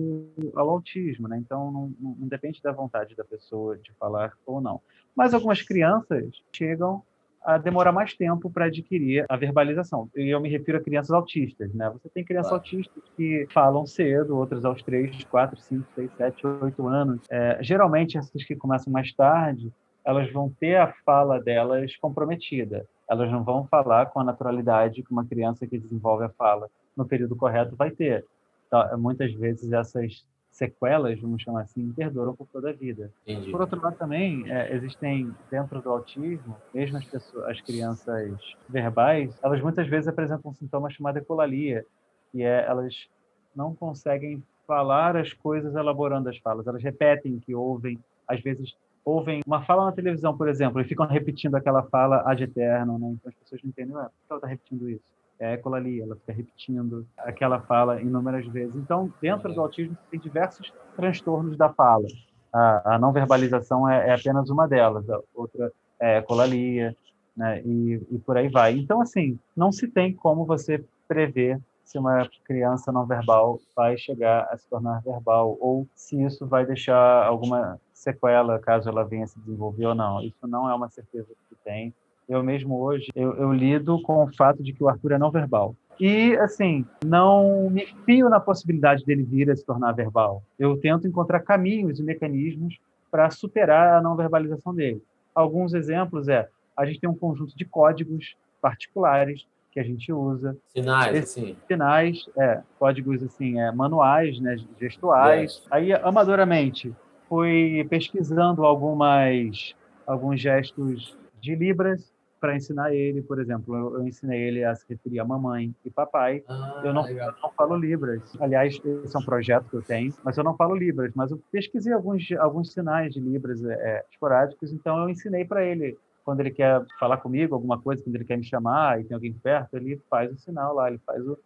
ao autismo, né? Então, não, não, depende da vontade da pessoa de falar ou não. Mas algumas crianças chegam a demorar mais tempo para adquirir a verbalização. E eu me refiro a crianças autistas, né? Você tem crianças claro. autistas que falam cedo, outras aos 3, 4, 5, 6, 7, 8 anos. É, geralmente, essas que começam mais tarde, elas vão ter a fala delas comprometida. Elas não vão falar com a naturalidade que uma criança que desenvolve a fala no período correto vai ter. Então, muitas vezes essas sequelas, vamos chamar assim, perduram por toda a vida. Entendi. Por outro lado, também é, existem dentro do autismo, mesmo as, pessoas, as crianças verbais, elas muitas vezes apresentam um sintoma chamado ecolalia, que é elas não conseguem falar as coisas elaborando as falas. Elas repetem que ouvem, às vezes ouvem uma fala na televisão, por exemplo, e ficam repetindo aquela fala ad eterno, né? Então as pessoas não entendem, ué, por que ela está repetindo isso? É a Ecola ali, ela fica repetindo aquela fala inúmeras vezes. Então, dentro do autismo, tem diversos transtornos da fala. A, a não verbalização é, é, apenas uma delas, a outra é a ecolalia, né? E, e por aí vai. Então, assim, não se tem como você prever se uma criança não verbal vai chegar a se tornar verbal ou se isso vai deixar alguma sequela caso ela venha se desenvolver ou não. Isso não é uma certeza que tem. Eu mesmo hoje, eu, eu lido com o fato de que o Arthur é não verbal. E, assim, não me fio na possibilidade dele vir a se tornar verbal. Eu tento encontrar caminhos e mecanismos para superar a não verbalização dele. Alguns exemplos é, a gente tem um conjunto de códigos particulares que a gente usa. Sinais, sim. Sinais, é, códigos assim, é, manuais, né, gestuais. É. Aí, amadoramente, fui pesquisando algumas alguns gestos de libras para ensinar ele, por exemplo, eu, eu, ensinei ele a se referir a mamãe e papai. Ah, eu, não, eu, não, falo libras. Aliás, esse é um projeto que eu tenho, mas eu não falo libras. Mas eu pesquisei alguns alguns sinais de libras é, esporádicos, então eu ensinei para ele quando ele quer falar comigo alguma coisa, quando ele quer me chamar e tem alguém perto, ele faz o sinal lá, ele faz o,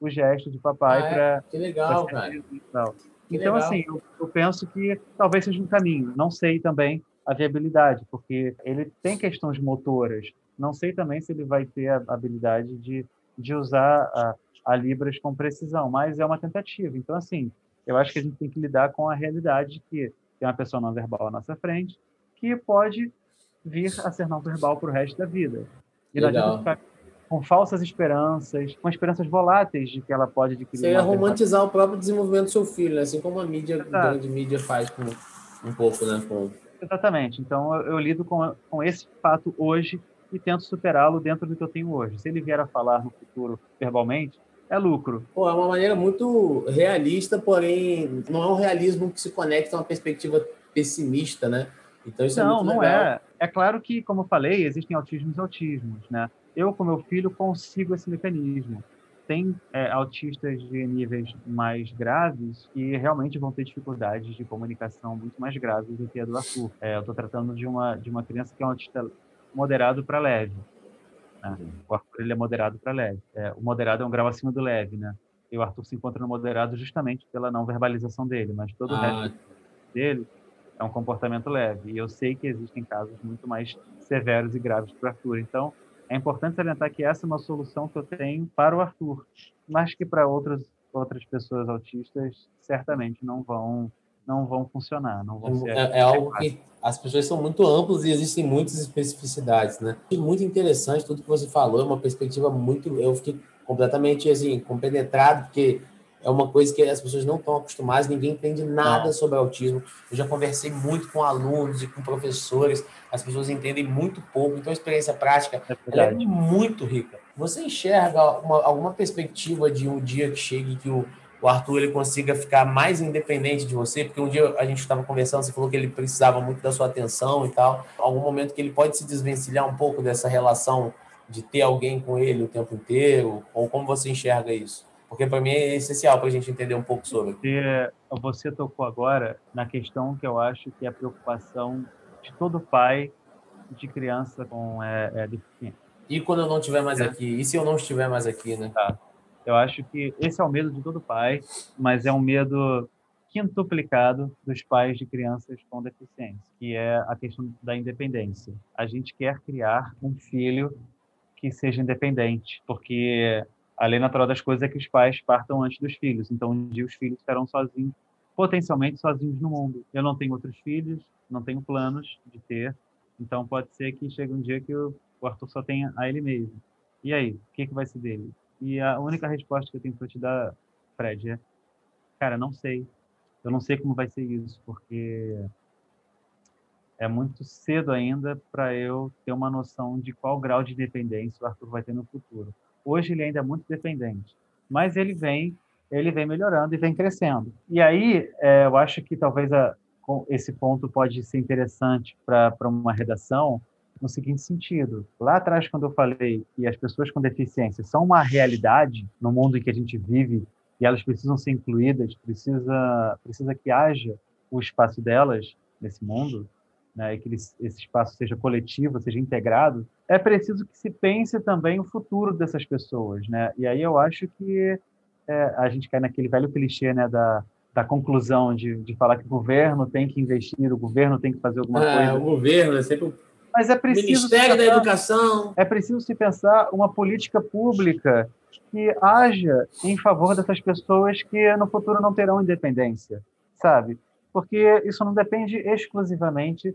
o gesto de papai ah, é? para. Que legal, cara. Que então, legal. assim, eu, eu, penso que talvez seja um caminho. Não sei também a viabilidade, porque ele tem questões motoras. Não sei também se ele vai ter a habilidade de, de usar a, a Libras com precisão, mas é uma tentativa. Então, assim, eu acho que a gente tem que lidar com a realidade de que tem uma pessoa não verbal à nossa frente que pode vir a ser não verbal para o resto da vida. E não adianta ficar com falsas esperanças, com esperanças voláteis de que ela pode adquirir. Você ia romantizar o próprio desenvolvimento do seu filho, né? assim como a mídia, Exato. grande mídia faz com um pouco, né? Com... Exatamente. Então eu, eu lido com, com esse fato hoje e tento superá-lo dentro do que eu tenho hoje. Se ele vier a falar no futuro verbalmente, é lucro. Pô, é uma maneira muito realista, porém não é um realismo que se conecta a uma perspectiva pessimista, né? Então isso não, é não legal. é. É claro que, como eu falei, existem autismos e autismos, né? Eu, com meu filho, consigo esse mecanismo. Tem é, autistas de níveis mais graves que realmente vão ter dificuldades de comunicação muito mais graves do que a do Arthur. É, eu estou tratando de uma, de uma criança que é um autista moderado para leve. Né? O Arthur ele é moderado para leve. É, o moderado é um grau acima do leve, né? E o Arthur se encontra no moderado justamente pela não verbalização dele, mas todo ah. o resto dele é um comportamento leve. E eu sei que existem casos muito mais severos e graves para o Arthur. Então, é importante salientar que essa é uma solução que eu tenho para o Arthur, mas que para outras outras pessoas autistas certamente não vão não vão funcionar, não vão ser. É, é algo que as pessoas são muito amplas e existem muitas especificidades, né? Muito interessante tudo que você falou, é uma perspectiva muito. Eu fiquei completamente assim compenetrado porque é uma coisa que as pessoas não estão acostumadas, ninguém entende nada não. sobre autismo. Eu já conversei muito com alunos e com professores, as pessoas entendem muito pouco, então a experiência prática é, é muito rica. Você enxerga uma, alguma perspectiva de um dia que chegue que o, o Arthur ele consiga ficar mais independente de você? Porque um dia a gente estava conversando, você falou que ele precisava muito da sua atenção e tal. Algum momento que ele pode se desvencilhar um pouco dessa relação de ter alguém com ele o tempo inteiro? Ou como você enxerga isso? Porque para mim é essencial para a gente entender um pouco sobre. Você, você tocou agora na questão que eu acho que é a preocupação de todo pai de criança com é, é, deficiência. E quando eu não estiver mais é. aqui? E se eu não estiver mais aqui, né? Tá. Eu acho que esse é o medo de todo pai, mas é um medo quintuplicado dos pais de crianças com deficiência, que é a questão da independência. A gente quer criar um filho que seja independente, porque a lei natural das coisas é que os pais partam antes dos filhos. Então, um dia os filhos estarão sozinhos, potencialmente sozinhos no mundo. Eu não tenho outros filhos, não tenho planos de ter. Então, pode ser que chegue um dia que o Arthur só tenha a ele mesmo. E aí, o que, que vai ser dele? E a única resposta que eu tenho para te dar, Fred, é: cara, não sei. Eu não sei como vai ser isso, porque é muito cedo ainda para eu ter uma noção de qual grau de dependência o Arthur vai ter no futuro. Hoje ele ainda é muito dependente, mas ele vem, ele vem melhorando e vem crescendo. E aí, é, eu acho que talvez a, esse ponto pode ser interessante para uma redação no seguinte sentido: lá atrás, quando eu falei que as pessoas com deficiência são uma realidade no mundo em que a gente vive e elas precisam ser incluídas, precisa, precisa que haja o espaço delas nesse mundo, né, e que esse espaço seja coletivo, seja integrado, é preciso que se pense também o futuro dessas pessoas, né? E aí eu acho que é, a gente cai naquele velho clichê, né, da, da conclusão de, de falar que o governo tem que investir, o governo tem que fazer alguma é, coisa. O governo é sempre mas é preciso Ministério pensar, da Educação. É preciso se pensar uma política pública que haja em favor dessas pessoas que no futuro não terão independência, sabe? Porque isso não depende exclusivamente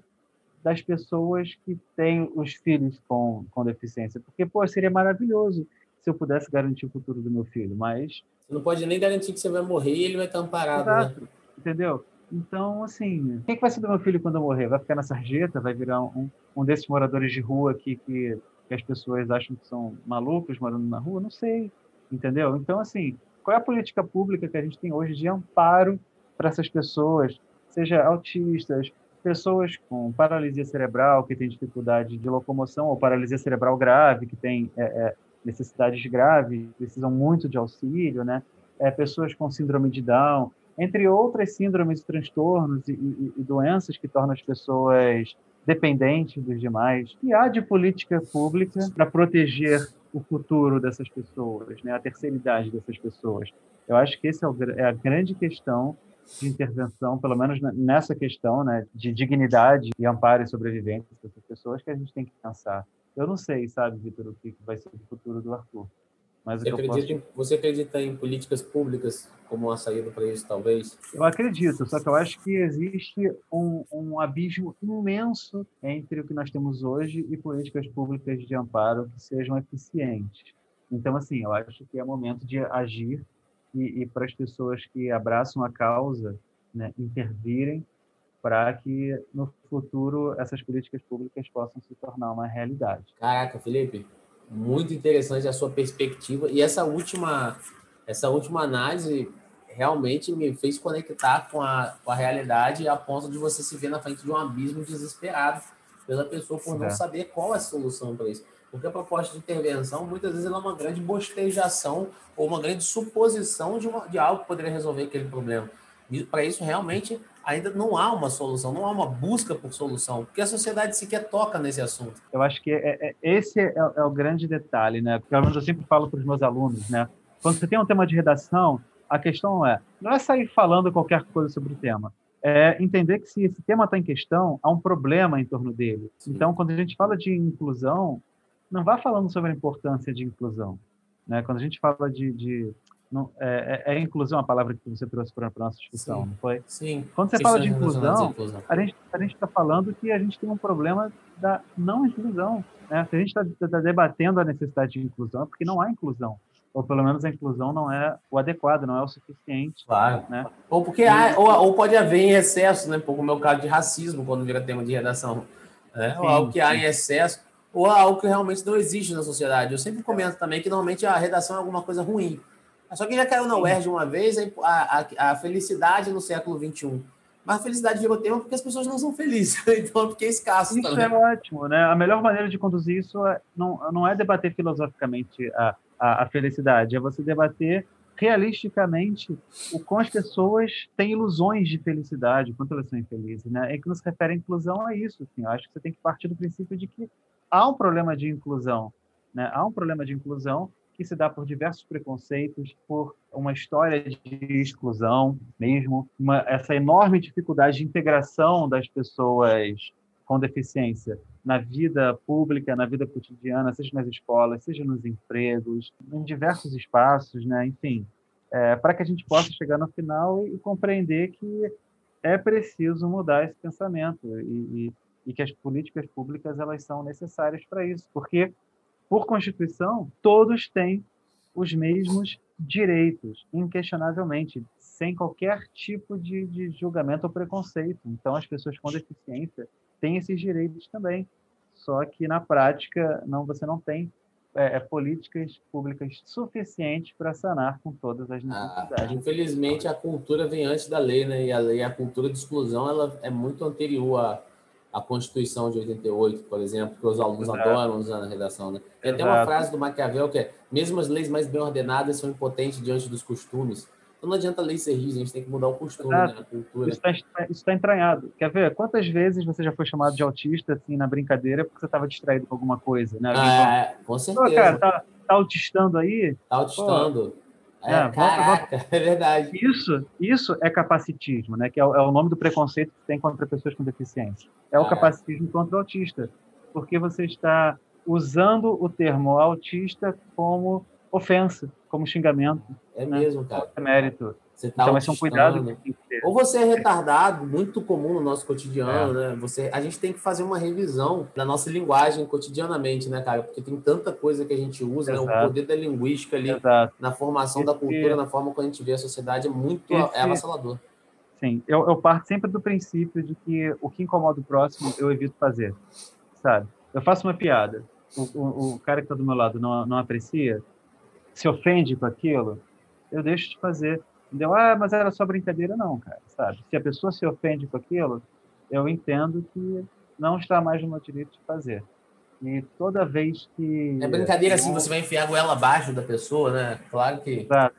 das pessoas que têm os filhos com, com deficiência. Porque, pô, seria maravilhoso se eu pudesse garantir o futuro do meu filho, mas... Você não pode nem garantir que você vai morrer e ele vai estar amparado, né? Exato. né? Entendeu? Então, assim, o que, vai ser do meu filho quando eu morrer? Vai ficar na sarjeta? Vai virar um, um desses moradores de rua aqui que, que as pessoas acham que são malucos morando na rua? Não sei, entendeu? Então, assim, qual é a política pública que a gente tem hoje de amparo para essas pessoas, seja autistas, pessoas com paralisia cerebral, que têm dificuldade de locomoção, ou paralisia cerebral grave, que têm é, é, necessidades graves, precisam muito de auxílio, né? É, pessoas com síndrome de Down, entre outras síndromes transtornos e, e, e doenças que tornam as pessoas dependentes dos demais. E há de política pública para proteger o futuro dessas pessoas, né? a terceira idade dessas pessoas. Eu acho que essa é, é a grande questão de intervenção, pelo menos nessa questão né, de dignidade e amparo e sobrevivência dessas pessoas que a gente tem que pensar. Eu não sei, sabe, Vitor, o que vai ser o futuro do Arthur. Mas você, acredita posso... em, você acredita em políticas públicas como uma saída para isso, talvez? Eu acredito, só que eu acho que existe um, um abismo imenso entre o que nós temos hoje e políticas públicas de amparo que sejam eficientes. Então, assim, eu acho que é momento de agir e, e para as pessoas que abraçam a causa né, intervirem para que no futuro essas políticas públicas possam se tornar uma realidade. Caraca, Felipe, muito interessante a sua perspectiva e essa última essa última análise realmente me fez conectar com a, com a realidade a ponto de você se ver na frente de um abismo desesperado pela pessoa por não é. saber qual é a solução para isso. Porque a proposta de intervenção, muitas vezes, ela é uma grande bostejação ou uma grande suposição de, uma, de algo que poderia resolver aquele problema. Para isso, realmente, ainda não há uma solução, não há uma busca por solução, porque a sociedade sequer toca nesse assunto. Eu acho que é, é, esse é, é, o grande detalhe, né? Pelo menos eu sempre falo para os meus alunos, né? Quando você tem um tema de redação, a questão é, não é sair falando qualquer coisa sobre o tema, é entender que se esse tema está em questão, há um problema em torno dele. Sim. Então, quando a gente fala de inclusão, não vá falando sobre a importância de inclusão. Né? Quando a gente fala de, de não, é, é, é, inclusão a palavra que você trouxe para a nossa discussão, Sim. não foi? Sim. Quando você Sim, fala de inclusão, inclusão, a gente a está falando que a gente tem um problema da não inclusão. Né? Se a gente está tá debatendo a necessidade de inclusão, é porque não há inclusão. Ou pelo menos a inclusão não é o adequado, não é o suficiente. Claro. Né? Ou porque há, ou, ou pode haver em excesso, né? Como o meu caso de racismo, quando vira tema de redação. Né? Sim, ou algo que há em excesso, ou algo que realmente não existe na sociedade. Eu sempre comento também que normalmente a redação é alguma coisa ruim. Só que já caiu na UERJ uma vez a, a, a felicidade no século XXI. Mas a felicidade virou tema porque as pessoas não são felizes. <laughs> Então, porque é escasso isso também. É ótimo, né? A melhor maneira de conduzir isso é, não, não é debater filosoficamente a, a, a felicidade, é você debater realisticamente o como as pessoas têm ilusões de felicidade, o quanto elas são infelizes, né? E que nos refere à inclusão é isso, assim. Eu acho que você tem que partir do princípio de que há um problema de inclusão, né? Há um problema de inclusão que se dá por diversos preconceitos, por uma história de exclusão mesmo, uma, essa enorme dificuldade de integração das pessoas com deficiência na vida pública, na vida cotidiana, seja nas escolas, seja nos empregos, em diversos espaços, né? enfim, é, para que a gente possa chegar no final e, e, compreender que é preciso mudar esse pensamento e, e, e que as políticas públicas elas são necessárias para isso, porque por Constituição, todos têm os mesmos direitos, inquestionavelmente, sem qualquer tipo de, de, julgamento ou preconceito. Então, as pessoas com deficiência têm esses direitos também. Só que, na prática, não, você não tem é, é políticas públicas suficientes para sanar com todas as ah, necessidades. Ah, infelizmente, a cultura vem antes da lei, né? E a lei, a cultura de exclusão, ela é muito anterior a a Constituição de 88, por exemplo, que os alunos Exato. adoram usar na redação. Né? Tem até uma frase do Maquiavel que é: mesmo as leis mais bem ordenadas são impotentes diante dos costumes. Então não adianta a lei ser rígida, a gente tem que mudar o costume, né? a cultura. Isso está tá entranhado. Quer ver? Quantas vezes você já foi chamado de autista, assim, na brincadeira, porque você estava distraído com alguma coisa, né? Ah, é, com certeza. cara, tá, tá autistando aí? Tá autistando. Pô, é, é, caraca, é verdade. Isso, isso é capacitismo, né? Que é o, é o, nome do preconceito que tem contra pessoas com deficiência. É o capacitismo contra o autista, porque você está usando o termo autista como ofensa, como xingamento. É né? mesmo, cara. É mérito. Você tá então, esse é um cuidado. Ou você é retardado, muito comum no nosso cotidiano, é. né? Você, a gente tem que fazer uma revisão da nossa linguagem cotidianamente, né, cara? Porque tem tanta coisa que a gente usa, né? O poder da linguística ali Exato. na formação esse... da cultura, na forma como a gente vê a sociedade, é muito é esse... é avassalador. Sim, eu, eu parto sempre do princípio de que o que incomoda o próximo, eu evito fazer, sabe? Eu faço uma piada, o, o, o cara que está do meu lado não, não aprecia, se ofende com aquilo, eu deixo de fazer Entendeu? Ah, mas era só brincadeira, não, cara, sabe? Se a pessoa se ofende com aquilo, eu entendo que não está mais no meu direito de fazer. E toda vez que. É brincadeira assim, você vai enfiar a goela abaixo da pessoa, né? Claro que. Exato.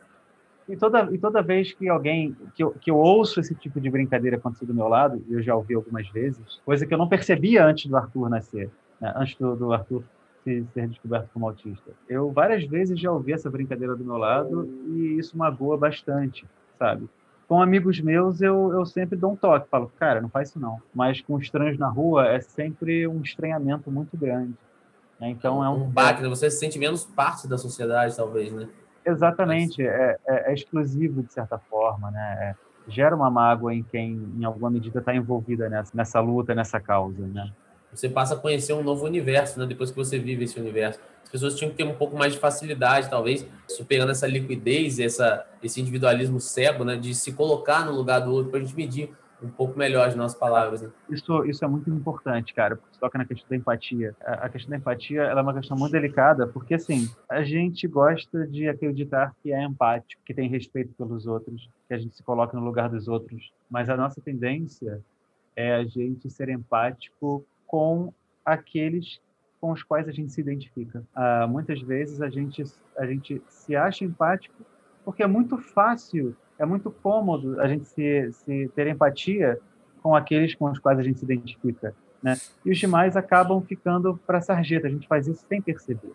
E toda, e toda vez que alguém. Que eu, que eu ouço esse tipo de brincadeira acontecer do meu lado, eu já ouvi algumas vezes, coisa que eu não percebia antes do Arthur nascer, né? antes do, do Arthur se, ser descoberto como autista. Eu várias vezes já ouvi essa brincadeira do meu lado e isso magoa bastante, sabe? Com amigos meus, eu, eu sempre dou um toque, falo, cara, não faz isso não. Mas com estranhos na rua, é sempre um estranhamento muito grande. Né? Então é um. Um baque, né? você se sente menos parte da sociedade, talvez, né? Exatamente, é, é, é exclusivo de certa forma, né? É, gera uma mágoa em quem, em alguma medida, está envolvida nessa, nessa luta, nessa causa, né? Você passa a conhecer um novo universo, né? Depois que você vive esse universo. As pessoas tinham que ter um pouco mais de facilidade, talvez, superando essa liquidez, essa, esse individualismo cego, né? De se colocar no lugar do outro para a gente medir um pouco melhor as nossas palavras. Né? Isso, isso é muito importante, cara, porque toca na questão da empatia. A, questão da empatia é uma questão muito delicada, porque, assim, a gente gosta de acreditar que é empático, que tem respeito pelos outros, que a gente se coloca no lugar dos outros, mas a nossa tendência é a gente ser empático com aqueles com os quais a gente se identifica. Uh, muitas vezes a gente, a gente se acha empático porque é muito fácil, é muito cômodo a gente se, se ter empatia com aqueles com os quais a gente se identifica. Né? E os demais acabam ficando para a sarjeta, a gente faz isso sem perceber.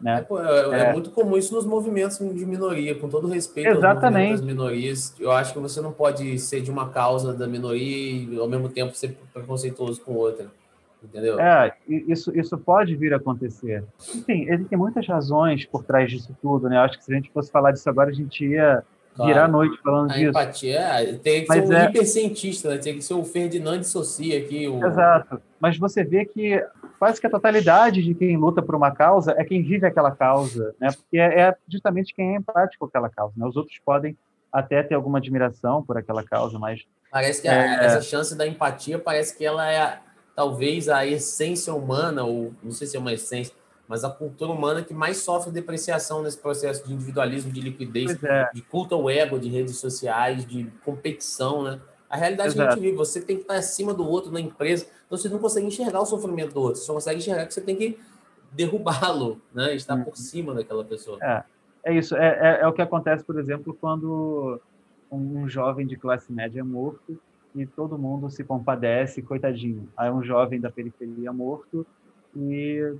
Né? É, é, é, muito comum isso nos movimentos de minoria, com todo respeito Exatamente. às minorias. Eu acho que você não pode ser de uma causa da minoria e, ao mesmo tempo, ser preconceituoso com outra. Entendeu? É, isso, isso pode vir a acontecer. Enfim, existem muitas razões por trás disso tudo, né? Eu acho que se a gente fosse falar disso agora, a gente ia claro. virar a noite falando a disso. Empatia, é, tem que Mas ser um é... hipercientista, né? Tem que ser o Ferdinand de Socia aqui. O... Exato. Mas você vê que quase que a totalidade de quem luta por uma causa é quem vive aquela causa, né? Porque é, é justamente quem é empático com aquela causa, né? Os outros podem até ter alguma admiração por aquela causa, mas... Parece que é... essa chance da empatia parece que ela é talvez a essência humana, ou não sei se é uma essência, mas a cultura humana que mais sofre depreciação nesse processo de individualismo, de liquidez, é. de culto ao ego, de redes sociais, de competição, né? A realidade Exato. que a gente vive, você tem que estar acima do outro na empresa, então você não consegue enxergar o sofrimento do outro, você só consegue enxergar que você tem que derrubá-lo, né? Estar por uhum. cima daquela pessoa. É, é isso. É, é, é, o que acontece, por exemplo, quando um jovem de classe média é morto e todo mundo se compadece, coitadinho. Aí um jovem da periferia morto e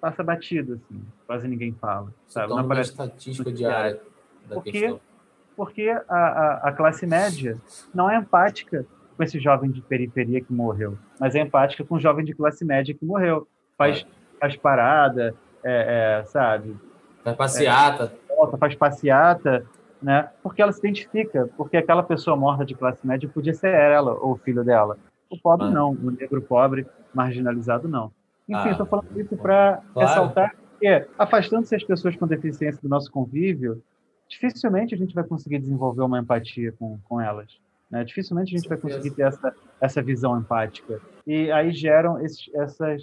passa batido, assim, quase ninguém fala. Sabe? Não aparece estatística diária da porque, questão. Porque a, a, a classe média não é empática com esse jovem de periferia que morreu, mas é empática com o jovem de classe média que morreu. Faz, é. faz parada, é, é, sabe? Faz passeata. É, faz passeata, né? Porque ela se identifica, porque aquela pessoa morta de classe média podia ser ela ou o filho dela. O pobre ah. não, o negro pobre, marginalizado não. Enfim, ah, estou falando isso para claro. ressaltar que, afastando-se as pessoas com deficiência do nosso convívio, dificilmente a gente vai conseguir desenvolver uma empatia com, com elas. Né? Dificilmente a gente vai conseguir ter essa, essa visão empática. E aí geram esses, essas,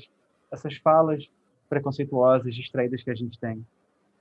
essas falas preconceituosas, distraídas que a gente tem.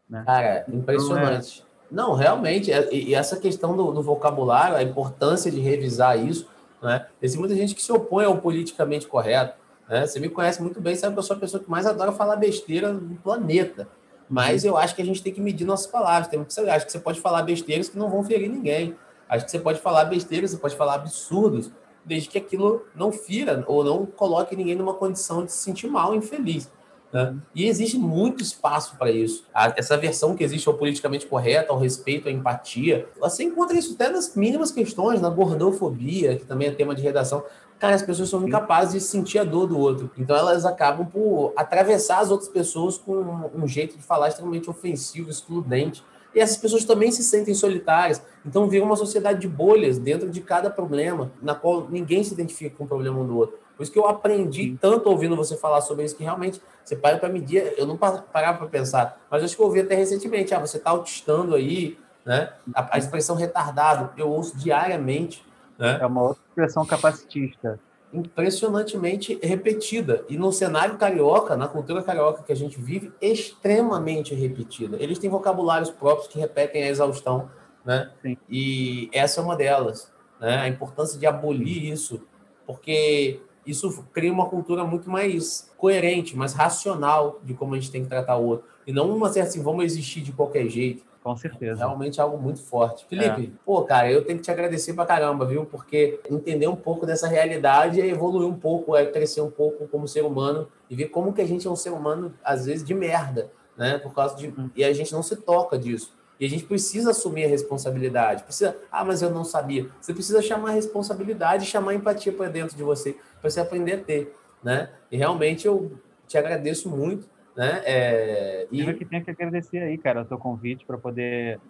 Né? Cara, impressionante. Então, é... Não, realmente, é, e essa questão do, do, vocabulário, a importância de revisar isso, Né? Tem muita gente que se opõe ao politicamente correto. Né? Você me conhece muito bem, sabe que eu sou a pessoa que mais adora falar besteira no planeta. Mas eu acho que a gente tem que medir nossas palavras. Tem que acho que você pode falar besteiras que não vão ferir ninguém. Acho que você pode falar besteiras, você pode falar absurdos, desde que aquilo não fira ou não coloque ninguém numa condição de se sentir mal, infeliz. Né? E existe muito espaço para isso. Essa versão que existe ao politicamente correto, ao respeito, à empatia, você encontra isso até nas mínimas questões, na gordofobia, que também é tema de redação. Cara, as pessoas são incapazes de sentir a dor do outro. Então elas acabam por atravessar as outras pessoas com um jeito de falar extremamente ofensivo, excludente. E essas pessoas também se sentem solitárias. Então vira uma sociedade de bolhas dentro de cada problema, na qual ninguém se identifica com o problema um do outro. Por isso que eu aprendi tanto ouvindo você falar sobre isso, que realmente você para para medir. Eu não parava para pensar, mas acho que eu ouvi até recentemente. Ah, você está autistando aí, né? A, a, expressão retardado, eu ouço diariamente. Né? É uma outra expressão capacitista. Impressionantemente repetida. E no cenário carioca, na cultura carioca que a gente vive, extremamente repetida. Eles têm vocabulários próprios que repetem a exaustão, né? Sim. E essa é uma delas. Né? A importância de abolir isso, porque isso cria uma cultura muito mais coerente, mais racional de como a gente tem que tratar o outro. E não uma certa assim, vamos existir de qualquer jeito. Com certeza. Realmente é algo muito forte. Felipe, é. pô, cara, eu tenho que te agradecer pra caramba, viu? Porque entender um pouco dessa realidade é evoluir um pouco, é crescer um pouco como ser humano e ver como que a gente é um ser humano, às vezes, de merda, né? Por causa de... Uhum. E a gente não se toca disso. E a gente precisa assumir a responsabilidade. Precisa, ah, mas eu não sabia. Você precisa chamar a responsabilidade chamar a empatia para dentro de você, para você aprender a ter, né? E realmente eu te agradeço muito, né? É, e... Eu que tenho que agradecer aí, cara, o teu convite para poder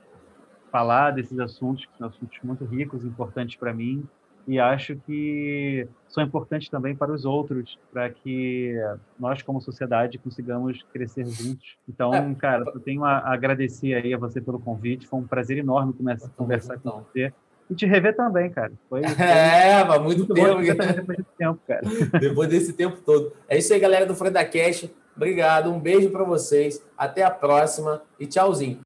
falar desses assuntos, que são assuntos muito ricos, importantes para mim e acho que são importantes também para os outros, para que nós, como sociedade, consigamos crescer juntos. Então, é, cara, eu tenho a agradecer aí a você pelo convite, foi um prazer enorme começar, conversar com você. E te rever também, cara. Foi, <laughs> foi é, mas muito, muito tempo. Depois desse tempo, cara. <laughs> depois desse tempo todo. É isso aí, galera do Freda Cash. Obrigado, um beijo para vocês. Até a próxima e tchauzinho.